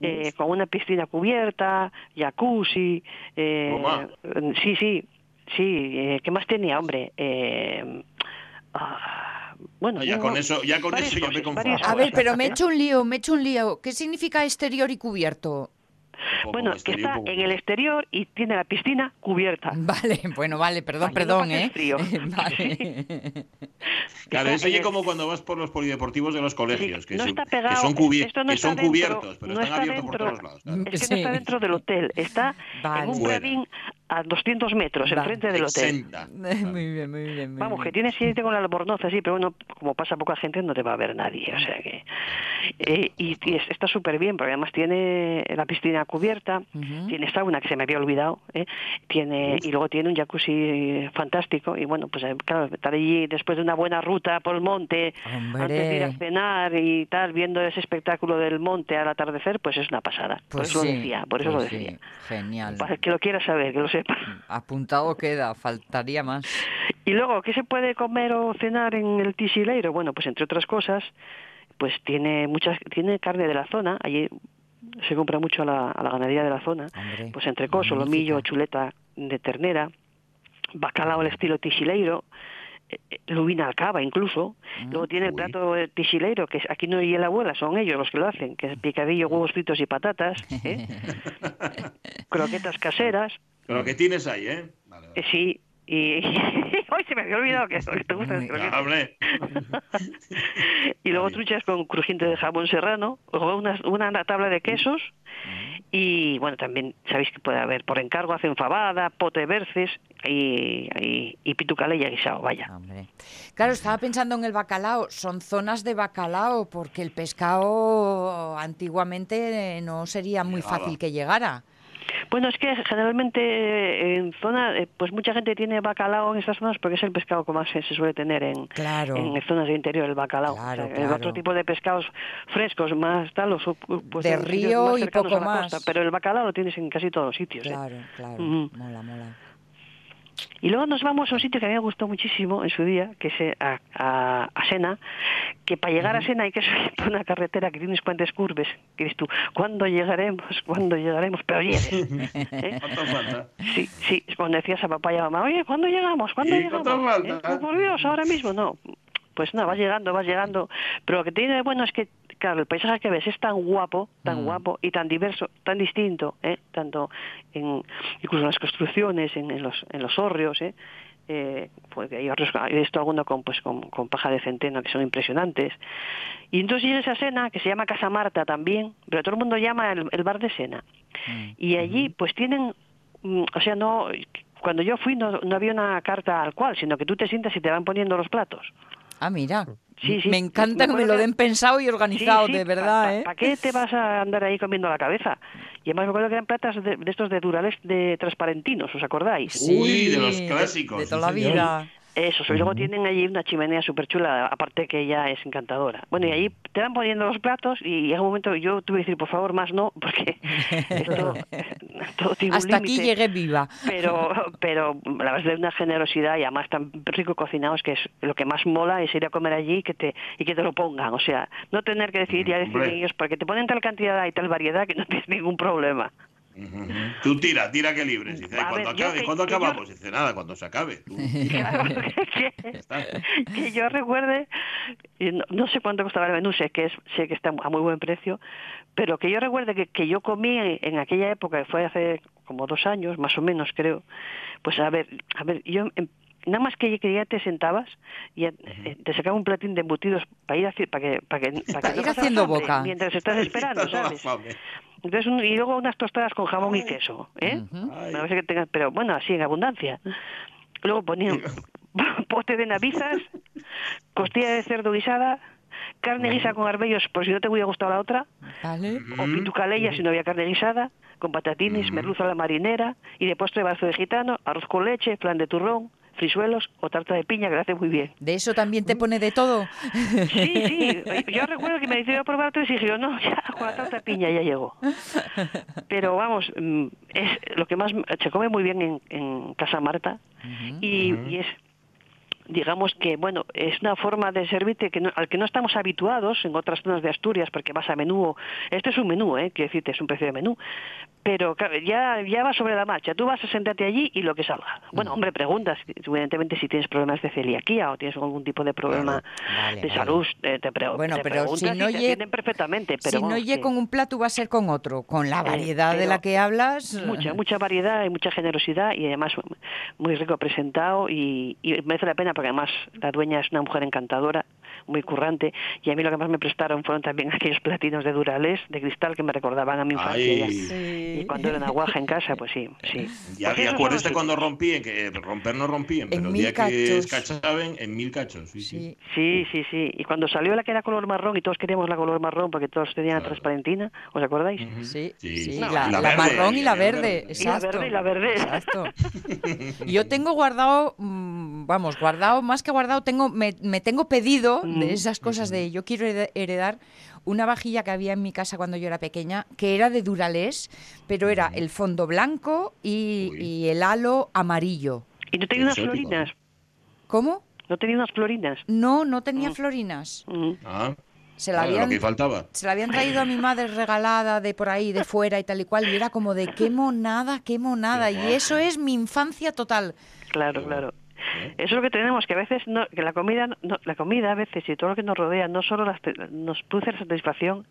eh, con una piscina cubierta, jacuzzi, eh, sí, sí, sí, eh, ¿qué más tenía, hombre? Eh, ah, bueno, ya con eso, ya con eso ya me confundo. A ver, pero me he hecho un lío, me he hecho un lío. ¿Qué significa exterior y cubierto? Bueno, que está en el exterior y tiene la piscina cubierta. Vale, bueno, vale, perdón, perdón, ¿eh? Frío. (laughs) claro, eso oye como cuando vas por los polideportivos de los colegios, que, son, que son, cubiertos, pero están abiertos por todos lados. Es que no está dentro del hotel, está en un jardín a 200 metros, enfrente del hotel. (laughs) Muy bien, muy bien. Vamos, que tienes que irte con la albornoz sí, pero bueno, como pasa poca gente, no te va a ver nadie, o sea que... Eh, y, está súper bien, porque además tiene la piscina cubierta, tiene sauna, que se me había olvidado, ¿eh? tiene y luego tiene un jacuzzi fantástico, y bueno, pues eh, claro, estar allí después de una buena ruta por el monte, antes de ir a cenar y tal, viendo ese espectáculo del monte al atardecer, pues es una pasada. por pues eso lo decía, por eso lo pues decía. Genial. Para que lo quiera saber, que lo Apuntado queda, faltaría más. Y luego, ¿qué se puede comer o cenar en el Tisileiro? Bueno, pues entre otras cosas, pues tiene muchas, tiene carne de la zona, allí se compra mucho a la, a la ganadería de la zona, pues entre coso, lomillo, chuleta de ternera, bacalao al estilo Tisileiro, eh, lubina al cava incluso. Mm, Luego tiene el plato de tisileiro, que aquí no y la abuela, son ellos los que lo hacen, que es picadillo, huevos fritos y patatas, ¿eh? (laughs) croquetas caseras. Lo que tienes ahí, ¿eh? eh sí, y (laughs) hoy se me había olvidado que, te gusta (laughs) y luego truchas con crujiente de jamón serrano, luego una, una tabla de quesos. Y bueno, también sabéis que puede haber por encargo hacen fabada, pote de berces y, y, y pitucalella guisado, vaya. Claro, estaba pensando en el bacalao, son zonas de bacalao porque el pescado antiguamente no sería muy fácil que llegara. Bueno, es que generalmente eh, en zona, eh, pues mucha gente tiene bacalao en estas zonas porque es el pescado que más se suele tener en, en zonas de interior, el bacalao. El otro tipo de pescados frescos, más tal, los, pues, de río y poco más. pero el bacalao lo tienes en casi todos los sitios. ¿eh? Claro, claro, mola, mola. Y luego nos vamos a un sitio que a mí me gustó muchísimo en su día, que es eh, a, a, Sena, que para llegar a Sena hay que (laughs) subir por una carretera que tiene unos puentes curves, que dices tú, ¿cuándo llegaremos? ¿Cuándo llegaremos? Pero llegues. (laughs) ¿eh? Sí, sí, cuando decías a papá y a mamá, oye, ¿cuándo llegamos? ¿Cuándo llegamos? ¿Eh? Por Dios, ahora mismo no pues nada, vas llegando, vas llegando. Pero lo que tiene de bueno es que, claro, el paisaje que ves es tan guapo, tan mm. guapo y tan diverso, tan distinto, ¿eh? tanto en incluso en las construcciones, en, los, en los hórreos, ¿eh? Eh, pues hay otros, he visto alguno con, pues, con, paja de centeno que son impresionantes. Y entonces hay esa Sena que se llama Casa Marta también, pero todo el mundo llama el, bar de Sena. Mm. Y allí pues tienen, mm, o sea, no, cuando yo fui no, no había una carta al cual, sino que tú te sientas y te van poniendo los platos. Ah, mira. Me encanta que me lo den pensado y organizado, de verdad, ¿eh? ¿Para qué te vas a andar ahí comiendo la cabeza? Y además me acuerdo que eran platas de, estos de durales de transparentinos, ¿os acordáis? Uy, de los clásicos. De toda la vida. Eso, y luego tienen allí una chimenea súper chula, aparte que ella es encantadora. Bueno, y ahí te van poniendo los platos y en un momento yo tuve que decir, por favor, más no, porque (laughs) esto (laughs) todo tiene Hasta aquí llegué viva. Pero, (laughs) pero la verdad es de una generosidad y además tan rico cocinados que es lo que más mola es ir a comer allí y que te, y que te lo pongan. O sea, no tener que decidir ya decidir ellos, porque te ponen tal cantidad y tal variedad que no tienes ningún problema. Tú tira, tira que libres. Dice, cuando acabe, ¿cuándo acabamos? Dice, nada, cuando se acabe. (laughs) (laughs) (laughs) que, yo recuerde, no, sé cuánto costaba el menú, sé que, es, sé que está a muy buen precio, pero que yo recuerde que, que yo comí en, aquella época, que fue hace como dos años, más o menos creo, pues a ver, a ver, yo em, nada más que, ya te sentabas y eh, te sacaba un platín de embutidos para ir, para que, para que, para ir haciendo boca. mientras estás esperando, (laughs) ¿sabes? Entonces, y luego unas tostadas con jamón y queso, ¿eh? que pero bueno, así en abundancia. Luego ponían (laughs) pote de navizas, costilla de cerdo guisada, carne guisa con arbellos, por si no te hubiera gustado la otra, o pitucaleya si no había carne guisada, con patatines, merluza a la marinera y de postre brazo de gitano, arroz con leche, flan de turrón, frisuelos o tarta de piña, que lo hace muy bien. ¿De eso también te pone de todo? (laughs) Sí, sí. Yo recuerdo que me decidió a probar tres y dije, no, ya con la tarta de piña ya llegó. (laughs) Pero vamos, mm, es lo que más se come muy bien en, en Casa Marta y, y es digamos que bueno es una forma de servirte que al que no estamos habituados en otras zonas de Asturias porque vas a menú este es un menú eh quiero decirte es un precio de menú pero ya ya va sobre la marcha. Tú vas a sentarte allí y lo que salga. Bueno hombre preguntas evidentemente si tienes problemas de celiaquía o tienes algún tipo de problema de salud te, te, bueno pero si no y perfectamente pero si no llegue con un plato va a ser con otro. Con la eh, variedad de la que hablas mucha mucha variedad y mucha generosidad y además muy rico presentado y, y merece la pena porque además la dueña es una mujer encantadora, muy currante, y a mí lo que más me prestaron fueron también (laughs) aquellos platinos de Durales, de cristal, que me recordaban a mi infancia. Y cuando era una guaja en casa, pues sí, sí. Y acuérdate cuando rompían, que romper no rompían, pero el día que escachaban, en mil cachos. Sí sí. sí, sí, sí. Y cuando salió la que era color marrón, y todos queríamos la color marrón, porque todos tenían transparentina, ¿os acordáis? Sí, sí. la, marrón y la verde, exacto. Y la verde y la verde. Exacto. (laughs) Yo tengo guardado, mm, vamos, guardado más que guardado, tengo, me, tengo pedido de esas cosas de yo quiero heredar una vajilla que había en mi casa cuando yo era pequeña, que era de Duralés, pero era el fondo blanco y, el halo amarillo. ¿Y no tenía unas florinas? ¿Cómo? ¿No tenía unas florinas? No, no tenía mm. florinas. Mm. Ah. Se la, habían, faltaba. se la habían traído a mi madre regalada de por ahí, de fuera y tal y cual, y era como de qué monada, qué monada. Y eso es mi infancia total. Claro, claro. Eso es lo que tenemos, que a veces no, que la comida, no, la comida a veces y todo lo que nos rodea no solo nos produce la satisfacción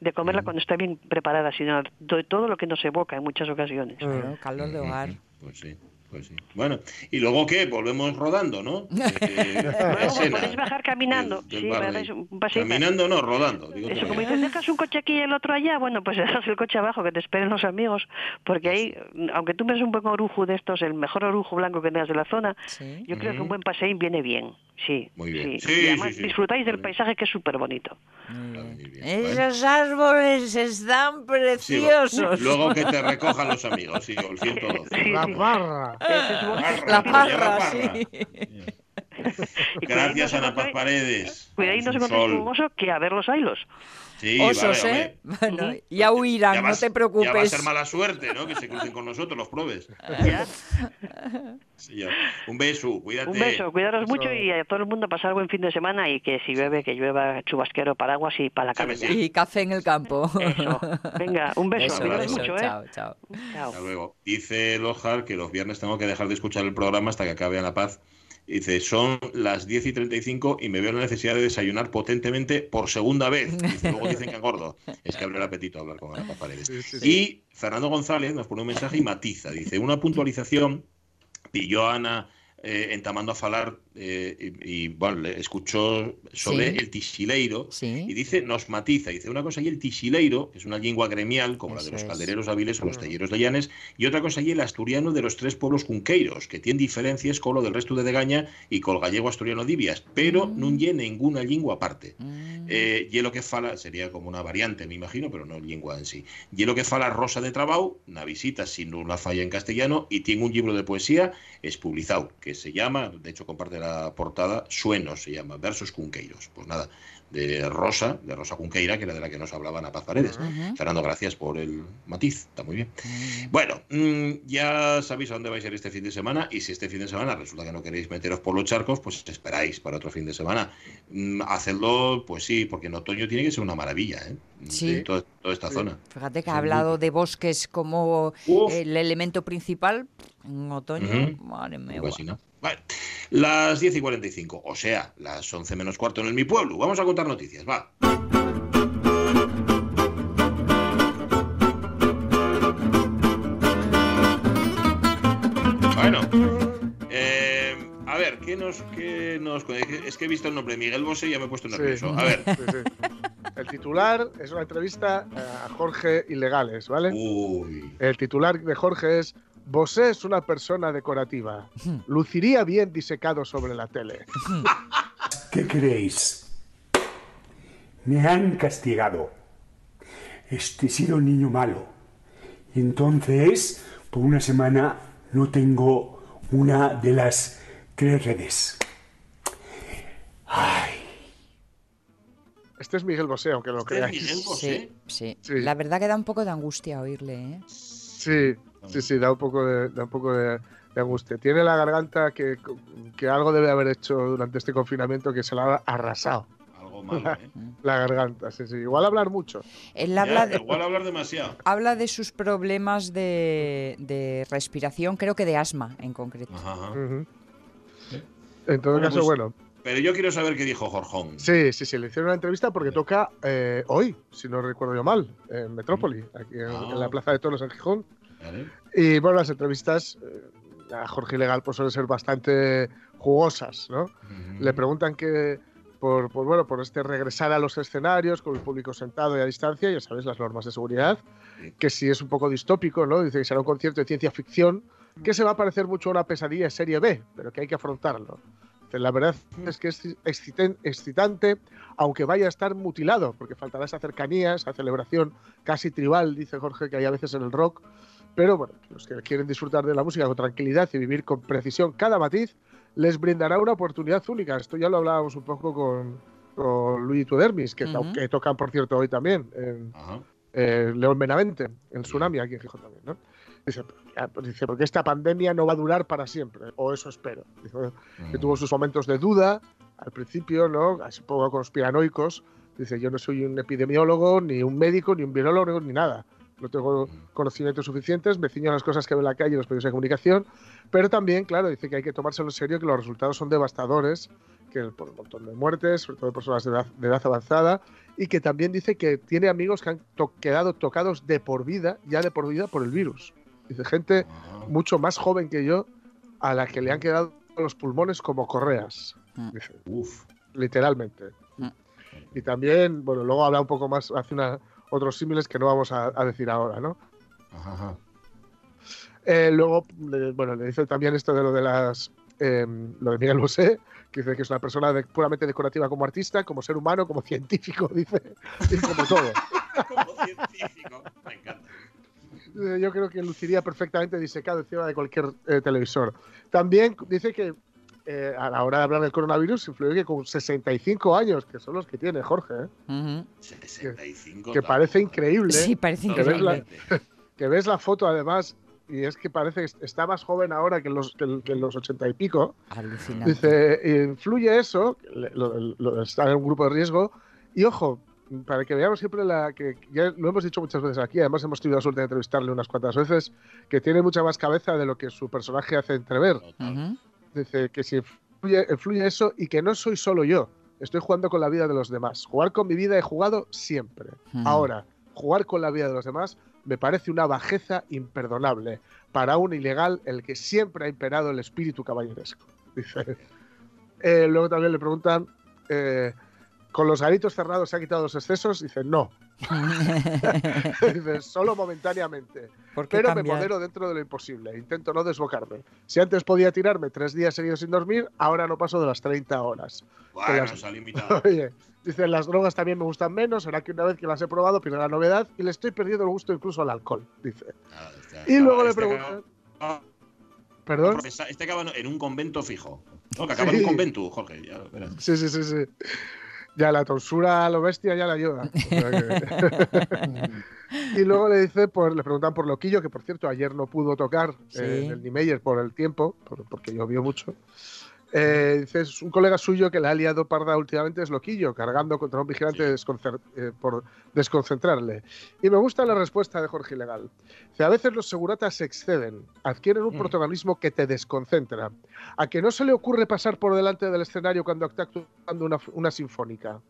de comerla cuando está bien preparada, sino de todo lo que nos evoca en muchas ocasiones. calor de hogar. Pues sí. Pues sí. Bueno, ¿y luego qué? Volvemos rodando, ¿no? (laughs) Eh, podéis bajar caminando. sí, un caminando no, rodando. Eso, como dices, dejas un coche aquí y el otro allá, bueno, pues (laughs) dejas el coche abajo, que te esperen los amigos, porque ahí, aunque tú ves un buen orujo de estos, el mejor orujo blanco que tengas de la zona, yo creo que un buen paseín viene bien, sí. Muy bien. Sí. y además disfrutáis del paisaje que es súper bonito. Esos árboles están preciosos. Luego que te recojan los amigos, sí, el 112. La barra. La parra, sí. Gracias, Ana Paz Paredes. Cuidado, no se encontréis con oso que a ver los ailos. Sí, Osos, vale, ¿eh? (laughs) Bueno, ya huirán, no te preocupes. Ya va a ser mala suerte, ¿no? Que se crucen con nosotros, los probes. ¿Ya? Sí, ya. Un beso, cuídate. Un beso, cuidaros mucho y a todo el mundo pasar buen fin de semana y que si llueve, que llueva chubasquero, paraguas y para la cabeza. Y café en el campo. Eso. Venga, un beso, beso, mucho, ¿eh? Chao, chao. Hasta luego. Dice Lojar que los viernes tengo que dejar de escuchar el programa hasta que acabe a la paz Dice, son las 10 y 35 y me veo la necesidad de desayunar potentemente por segunda vez. luego dicen que engordo. Es que abre el apetito hablar con Ana Paredes. Y Fernando González nos pone un mensaje y matiza. Dice, una puntualización pilló a Ana eh, entamando a falar eh, y, bueno, le escuchó sobre el tisileiro y dice, nos matiza, dice una cosa y el tisileiro, que es una lengua gremial como la de los caldereros hábiles o los talleros de Llanes, y otra cosa y el asturiano de los tres pueblos cunqueiros, que tiene diferencias con lo del resto de Degaña y con el gallego asturiano divias, pero no mm. tiene ninguna lengua aparte. Mm. Eh, y lo que fala, sería como una variante, me imagino, pero no lengua en sí. Y lo que fala Rosa de Trabau, una visita sin una falla en castellano, y tiene un libro de poesía es publicado, que se llama, de hecho comparte la portada Suenos, se llama, Versos Cunqueiros. Pues nada, de Rosa, de Rosa Cunqueira, que era de la que nos hablaba Ana Paz Paredes. Fernando, gracias por el matiz, está muy bien. Bueno, mm, ya sabéis a dónde vais a ir este fin de semana y si este fin de semana resulta que no queréis meteros por los charcos, pues esperáis para otro fin de semana. Mm, hacedlo, pues sí, porque en otoño tiene que ser una maravilla, ¿eh? Sí. toda, esta zona. Fíjate que ha hablado de bosques como el elemento principal en otoño. Madre mía. Pues Vale. Las 10 y 45, o sea, las 11 menos cuarto en el Mi Pueblo. Vamos a contar noticias, va. Bueno, eh, a ver, ¿qué nos, qué nos... Es que he visto el nombre Miguel Bosé y ya me he puesto nervioso. A ver. El titular es una entrevista a Jorge Ilegales, ¿vale? Uy. El titular de Jorge es Bosé es una persona decorativa. Luciría bien disecado sobre la tele. (laughs) ¿Qué creéis? Me han castigado. Este he sido un niño malo Entonces, por una semana no tengo una de las tres redes. Ay. Este es Miguel Bosé, aunque lo ¿Este creáis. Miguel Bosé? Sí, sí, Sí. La verdad que da un poco de angustia oírle, ¿eh? Sí, sí, sí, da un poco de, da un poco de, de angustia. Tiene la garganta que, que algo debe haber hecho durante este confinamiento que se la ha arrasado. Algo malo, ¿eh? (laughs) La garganta, sí, sí. Igual hablar mucho. Él habla de, Igual hablar demasiado. habla de sus problemas de, de respiración, creo que de asma en concreto. Ajá, ajá. Ujú. En todo Bueno, caso, pues- bueno. Pero yo quiero saber qué dijo Jorjón. Sí, sí, sí, le hicieron una entrevista porque toca eh, hoy, si no recuerdo yo mal, en Metrópoli, aquí en, Ah. en la Plaza de Toros en Gijón. ¿Vale? Y bueno, las entrevistas eh, a Jorge Ilegal pues suelen ser bastante jugosas, ¿no? Ujú. Le preguntan que por, por, bueno, por este regresar a los escenarios con el público sentado y a distancia, ya sabéis, las normas de seguridad, Sí. que si es un poco distópico, ¿no? Dice que será un concierto de ciencia ficción, que se va a parecer mucho a una pesadilla de serie B, pero que hay que afrontarlo. La verdad es que es exciten- excitante, aunque vaya a estar mutilado, porque faltará esa cercanía, esa celebración casi tribal, dice Jorge, que hay a veces en el rock. Pero bueno, los que quieren disfrutar de la música con tranquilidad y vivir con precisión cada matiz, les brindará una oportunidad única. Esto ya lo hablábamos un poco con, con Luigi Tudermis, que, to- Ujú. que tocan, por cierto, hoy también, en Ajá. eh, León Benavente, en Tsunami, aquí en Gijón también, ¿no? Dice, "Ya, pues dice, porque esta pandemia no va a durar para siempre, o eso espero. Dice, que tuvo sus momentos de duda al principio, ¿no? Así un poco conspiranoicos. Dice, yo no soy un epidemiólogo, ni un médico, ni un biólogo, ni nada. No tengo conocimientos suficientes, me ciño a las cosas que veo en la calle y los medios de comunicación. Pero también, claro, dice que hay que tomárselo en serio, que los resultados son devastadores, que por un montón de muertes, sobre todo de personas de edad, de edad avanzada, y que también dice que tiene amigos que han to- quedado tocados de por vida, ya de por vida, por el virus. Dice, gente Ajá. mucho más joven que yo, a la que le han quedado los pulmones como correas. Mm. Dice, Uf. literalmente. Mm. Y también, bueno, luego habla un poco más, hace una, otros símiles que no vamos a, a decir ahora, ¿no? Ajá, ajá. Eh, luego, le- bueno, le dice también esto de lo de las. eh, lo de Miguel Bosé, que dice que es una persona de- puramente decorativa como artista, como ser humano, como (laughs) científico, dice, y como todo. (laughs) Como científico. Me encanta. Eh, Yo creo que luciría perfectamente disecado encima de cualquier eh, televisor. También dice que eh, a la hora de hablar del coronavirus influye que con 65 años, que son los que tiene Jorge, ¿eh? Ujú. 65. que parece increíble. Sí, parece Que ves la- increíble. (laughs) que ves la foto además y es que parece que está más joven ahora que en los, que en- que en los 80 y pico. Alucinante. Dice, influye eso, le- lo- lo- está en un grupo de riesgo. Y ojo, para que veamos siempre la que ya lo hemos dicho muchas veces aquí, además hemos tenido la suerte de entrevistarle unas cuantas veces, que tiene mucha más cabeza de lo que su personaje hace entrever. Dice que si influye, influye eso y que no soy solo yo, estoy jugando con la vida de los demás. Jugar con mi vida he jugado siempre. Ahora, jugar con la vida de los demás me parece una bajeza imperdonable para un ilegal el que siempre ha imperado el espíritu caballeresco. (laughs) Dice. Eh, luego también le preguntan, eh, ¿con los garitos cerrados se han quitado los excesos? Dice, no. (laughs) Dice, solo momentáneamente. ¿Por qué Pero me cambiar? modero dentro de lo imposible. Intento no desbocarme. Si antes podía tirarme tres días seguidos sin dormir, ahora no paso de las 30 horas. Bueno, las- se ha limitado. Oye, dice, las drogas también me gustan menos. Será que una vez que las he probado pierdo la novedad y le estoy perdiendo el gusto incluso al alcohol. Dice. Nada, está- Y luego le este preguntan. acaba- ¿Perdón? profesa- Este acaba en un convento fijo. No, que (laughs) acaba en un convento, Jorge. Ya. Sí, sí, sí, sí. Ya la tonsura a lo bestia ya la ayuda. O sea que- (laughs) y luego le dice, pues le preguntan por Loquillo, que por cierto ayer no pudo tocar Sí. eh, en el Niemeyer por el tiempo, por- porque llovió mucho. Eh, es un colega suyo que la ha liado parda últimamente es Loquillo, cargando contra un vigilante Sí. desconcer- eh, por desconcentrarle. Y me gusta la respuesta de Jorge Ilegal. Dice, a veces los seguratas se exceden, adquieren un Mm. protagonismo que te desconcentra. A que no se le ocurre pasar por delante del escenario cuando está actuando una, una sinfónica.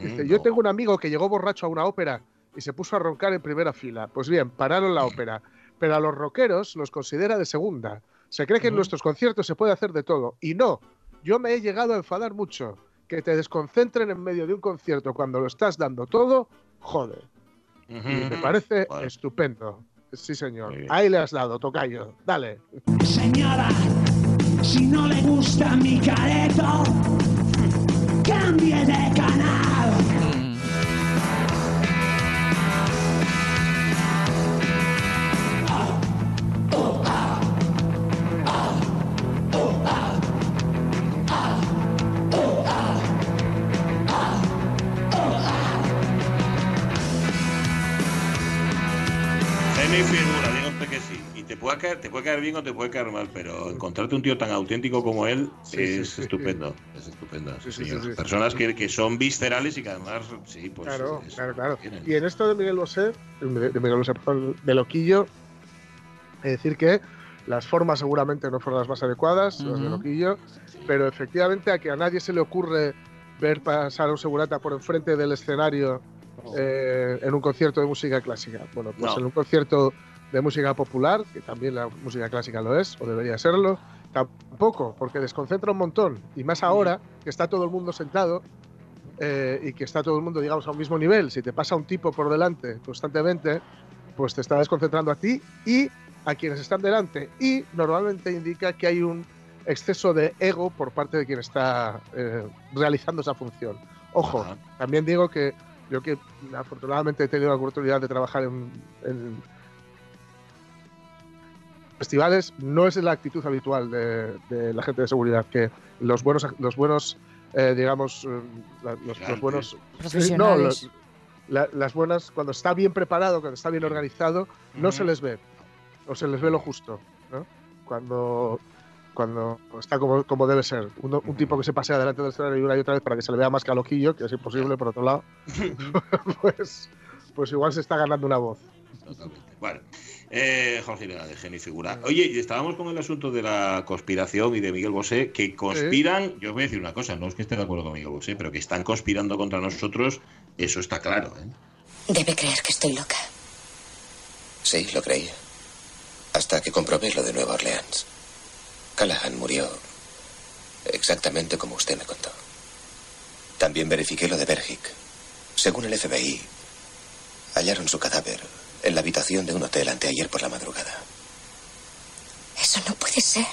Dice, yo tengo un amigo que llegó borracho a una ópera y se puso a roncar en primera fila. Pues bien, pararon la ópera. Pero a los rockeros los considera de segunda. Se cree que en nuestros conciertos se puede hacer de todo. Y no, yo me he llegado a enfadar mucho. Que te desconcentren en medio de un concierto cuando lo estás dando todo, jode. Y me parece estupendo. Sí, señor. Ahí le has dado, tocayo. Dale. Señora, si no le gusta mi careto, cambie de canal. Caer, te puede caer bien o te puede caer mal, pero encontrarte un tío tan auténtico como él es, estupendo, es estupendo. Personas que, que, son viscerales y que además, sí, pues. Claro, claro, claro. Y en esto de Miguel Bosé, de Miguel Bosé, de Loquillo, es decir que las formas seguramente no fueron las más adecuadas, las de Loquillo, pero efectivamente a que a nadie se le ocurre ver pasar a un segurata por enfrente del escenario eh, en un concierto de música clásica. Bueno, pues en un concierto de música popular, que también la música clásica lo es, o debería serlo, tampoco, porque desconcentra un montón. Y más ahora que está todo el mundo sentado eh, y que está todo el mundo, digamos, a un mismo nivel. Si te pasa un tipo por delante constantemente, pues te está desconcentrando a ti y a quienes están delante. Y normalmente indica que hay un exceso de ego por parte de quien está eh, realizando esa función. Ojo, también digo que yo que afortunadamente he tenido la oportunidad de trabajar en, festivales, no es la actitud habitual de, la gente de seguridad, que los buenos, los buenos eh, digamos, eh, los, buenos... Profesionales. No, las buenas, cuando está bien preparado, cuando está bien organizado, no se les ve, o se les ve lo justo. ¿no? Cuando cuando está como, como debe ser. un tipo que se pasea delante del escenario una y otra vez para que se le vea más caloquillo, que es imposible por otro lado, (laughs) pues, pues igual se está ganando una voz. Totalmente. Bueno, eh, Jorge de genio figura. Oye, y estábamos con el asunto de la conspiración y de Miguel Bosé, que conspiran, yo os voy a decir una cosa, no es que esté de acuerdo con Miguel Bosé, pero que están conspirando contra nosotros, eso está claro. ¿eh? Debe creer que estoy loca. Sí, lo creí. Hasta que comprobé lo de Nueva Orleans. Callahan murió exactamente como usted me contó. También verifiqué lo de Bergic. Según el FBI, hallaron su cadáver en la habitación de un hotel anteayer por la madrugada. Eso no puede ser.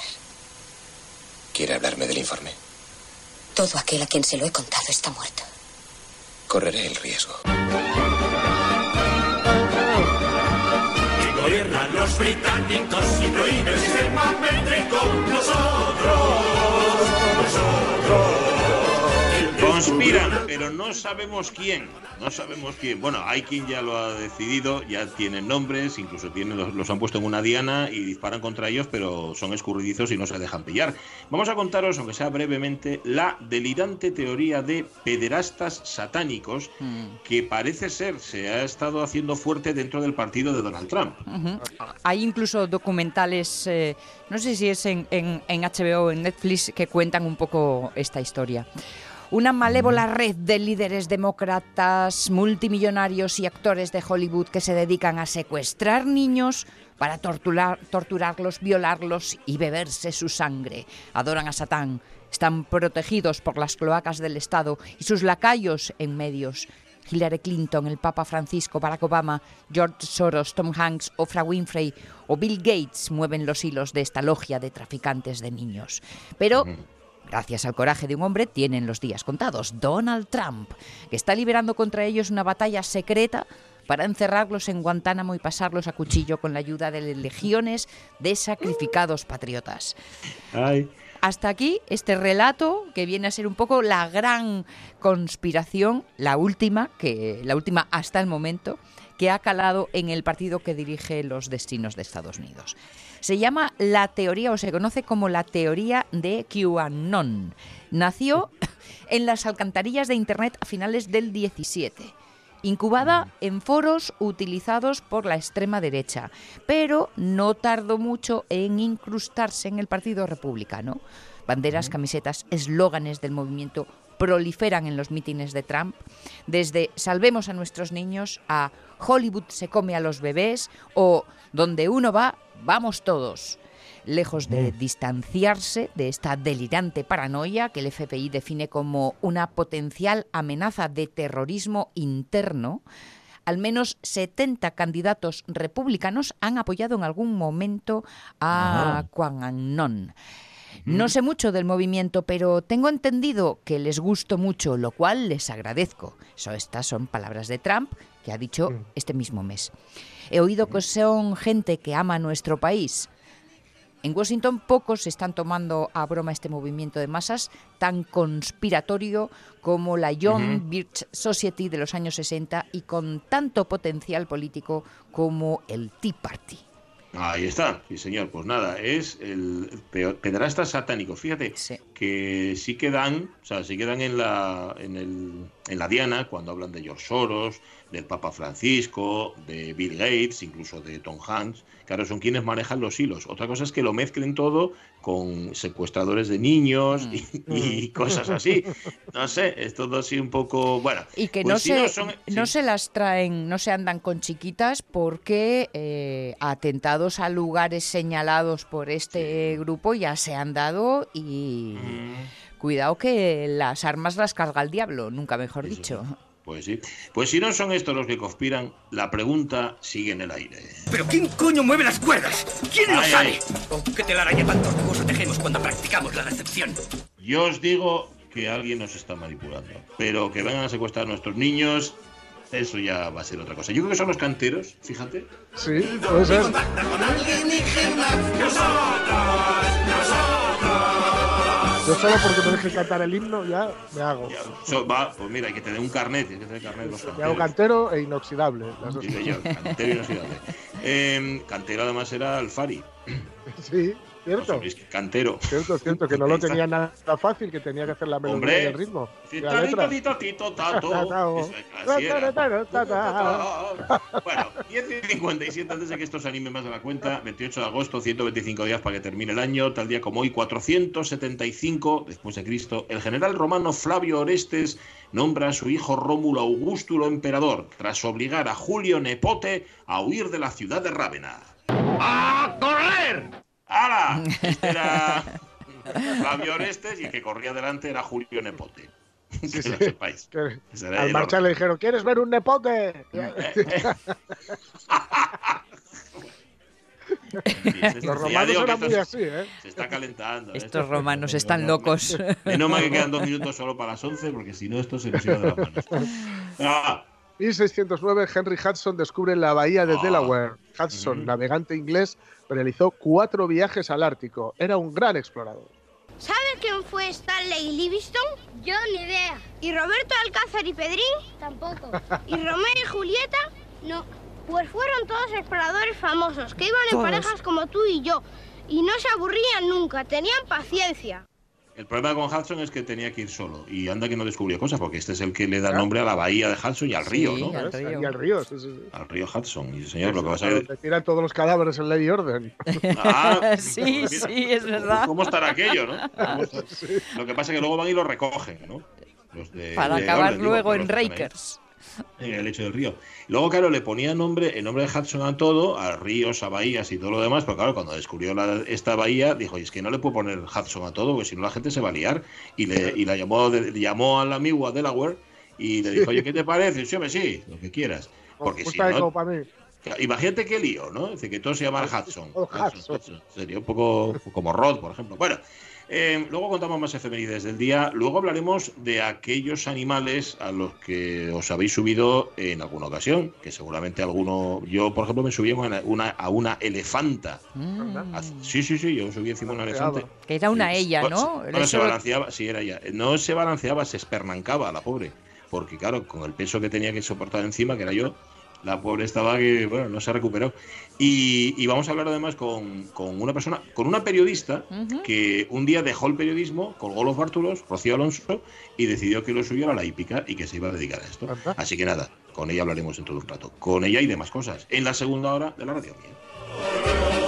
¿Quiere hablarme del informe? Todo aquel a quien se lo he contado está muerto. Correré el riesgo. gobiernan los británicos y prohíben el sistema métrico. Nosotros, nosotros. Conspiran, pero no sabemos quién. No sabemos quién. Bueno, hay quien ya lo ha decidido, ya tienen nombres, incluso tienen, los, han puesto en una diana y disparan contra ellos, pero son escurridizos y no se dejan pillar. Vamos a contaros, aunque sea brevemente, la delirante teoría de pederastas satánicos hmm. que parece ser se ha estado haciendo fuerte dentro del partido de Donald Trump. Hay incluso documentales, eh, no sé si es en, en, en HBO o en Netflix, que cuentan un poco esta historia. Una malévola red de líderes demócratas, multimillonarios y actores de Hollywood que se dedican a secuestrar niños para torturar, torturarlos, violarlos y beberse su sangre. Adoran a Satán. Están protegidos por las cloacas del Estado y sus lacayos en medios. Hillary Clinton, el Papa Francisco, Barack Obama, George Soros, Tom Hanks, Oprah Winfrey o Bill Gates mueven los hilos de esta logia de traficantes de niños. Pero Gracias al coraje de un hombre tienen los días contados, Donald Trump, que está liberando contra ellos una batalla secreta para encerrarlos en Guantánamo y pasarlos a cuchillo con la ayuda de legiones de sacrificados patriotas. Hasta aquí este relato que viene a ser un poco la gran conspiración, la última, que la última hasta el momento, que ha calado en el partido que dirige los destinos de Estados Unidos. Se llama la teoría, o se conoce como la teoría de QAnon. Nació (laughs) en las alcantarillas de Internet a finales del 17 incubada en foros utilizados por la extrema derecha, pero no tardó mucho en incrustarse en el Partido Republicano. Banderas, camisetas, eslóganes del movimiento proliferan en los mítines de Trump, desde salvemos a nuestros niños a Hollywood se come a los bebés o donde uno va, vamos todos. Lejos de distanciarse de esta delirante paranoia que el FBI define como una potencial amenaza de terrorismo interno, al menos 70 candidatos republicanos han apoyado en algún momento a QAnon. No sé mucho del movimiento, pero tengo entendido que les gusto mucho, lo cual les agradezco. estas son palabras de Trump que ha dicho mm. este mismo mes. He oído que son gente que ama nuestro país. En Washington pocos están tomando a broma este movimiento de masas tan conspiratorio como la John Birch Society de los años 60 y con tanto potencial político como el Tea Party. Ahí está, sí señor. Pues nada, es el pedrastas satánicos. Fíjate que sí quedan, o sea, sí quedan en la, en, el, en la diana cuando hablan de George Soros, del Papa Francisco, de Bill Gates, incluso de Tom Hanks. Claro, son quienes manejan los hilos. Otra cosa es que lo mezclen todo con secuestradores de niños y, mm. cosas así. (laughs) No sé, es todo así un poco. Bueno, y que pues no, se, no, se las traen, no se andan con chiquitas porque eh, atentados a lugares señalados por este grupo ya se han dado y. Mm. Cuidado que las armas las carga el diablo, nunca mejor dicho. Pues sí. Pues si no son estos los que conspiran, la pregunta sigue en el aire. ¿Pero quién coño mueve las cuerdas? ¿Quién lo sabe? Oh, ¿Qué telaraña tan tortuoso tejemos cuando practicamos la decepción? Yo os digo que alguien nos está manipulando. Pero que vengan a secuestrar a nuestros niños, eso ya va a ser otra cosa. Yo creo que son los canteros, fíjate. Sí, puede ser. Yo solo porque me deje cantar el himno ya me hago. va, pues mira, hay que tener un carnet, hay que tener carnet de los. Me hago cantero e inoxidable. Yo, cantero e (laughs) inoxidable. Eh, cantero además era Alfari. Sí. ¿Cierto? cantero. Cierto, cierto, que no lo (laughs) tenía nada fácil, que tenía que hacer la melodía y el ritmo. Bueno, 10 y 57 antes de que esto se anime más de la cuenta, 28 de agosto, 125 días para que termine el año, tal día como hoy, 475 después de Cristo, el general romano Flavio Orestes nombra a su hijo Rómulo Augustulo emperador, tras obligar a Julio Nepote a huir de la ciudad de Rávena. ¡A correr! ¡Hala! (laughs) Este era Flavio Orestes y el que corría delante era Julio Nepote. que lo sepáis. al marchar le dijeron, ¿quieres ver un nepote? (laughs) (laughs) Los romanos eran muy así, ¿eh? Se está calentando. Estos romanos están locos. Menos mal que quedan dos minutos solo para las once, porque si no, esto se nos iba de las manos. Ah. 1609, Henry Hudson descubre la bahía de ah. Delaware. Hudson, navegante inglés, realizó cuatro viajes al Ártico. Era un gran explorador. ¿Sabe quién fue Stanley Livingstone? Yo ni idea. ¿Y Roberto Alcázar y Pedrín? Tampoco. ¿Y Romeo y Julieta? No. Pues fueron todos exploradores famosos que iban en parejas como tú y yo. Y no se aburrían nunca, tenían paciencia. El problema con Hudson es que tenía que ir solo. Y anda que no descubrió cosas, porque este es el que le da nombre a la bahía de Hudson y al río, ¿no? Al río. Y al río, Al río Hudson. Y señor, lo que pasa es que. tiran todos los cadáveres en ley y orden. Ah, (laughs) sí, sí, es verdad. ¿Cómo estará aquello, no? (laughs) Lo que pasa es que luego van y lo recogen, ¿no? Los de, Para acabar luego en Rakers el lecho del río. Luego, claro, le ponía nombre, el nombre de Hudson a todo, a ríos, a bahías y todo lo demás, pero claro, cuando descubrió esta bahía, dijo, es que no le puedo poner Hudson a todo, porque si no la gente se va a liar. Y, le, y la llamó, llamó al amigo a Delaware y le dijo, oye, ¿qué te parece? Sí, sí, lo que quieras. Porque si no, Imagínate qué lío, ¿no? Dice que todo se llama Hudson. Hudson. Sería un poco como Rod, por ejemplo. Bueno, eh, luego contamos más efemérides del día. Luego hablaremos de aquellos animales a los que os habéis subido en alguna ocasión, que seguramente alguno. Yo, por ejemplo, me subí a una, a una elefanta. Mm. Sí, sí, sí, yo me subí encima de una elefante. Que era una ella, ¿no? No se balanceaba, sí, era ella. No se balanceaba, se espernancaba la pobre. Porque, claro, con el peso que tenía que soportar encima, que era yo, la pobre estaba que, bueno, no se recuperó. Y, y vamos a hablar además con, con, una persona, con una periodista que un día dejó el periodismo, colgó los bártulos, Rocío Alonso, y decidió que lo suyo era la hípica y que se iba a dedicar a esto. Así que nada, con ella hablaremos en todo un rato. Con ella y demás cosas. En la segunda hora de la radio. Mía.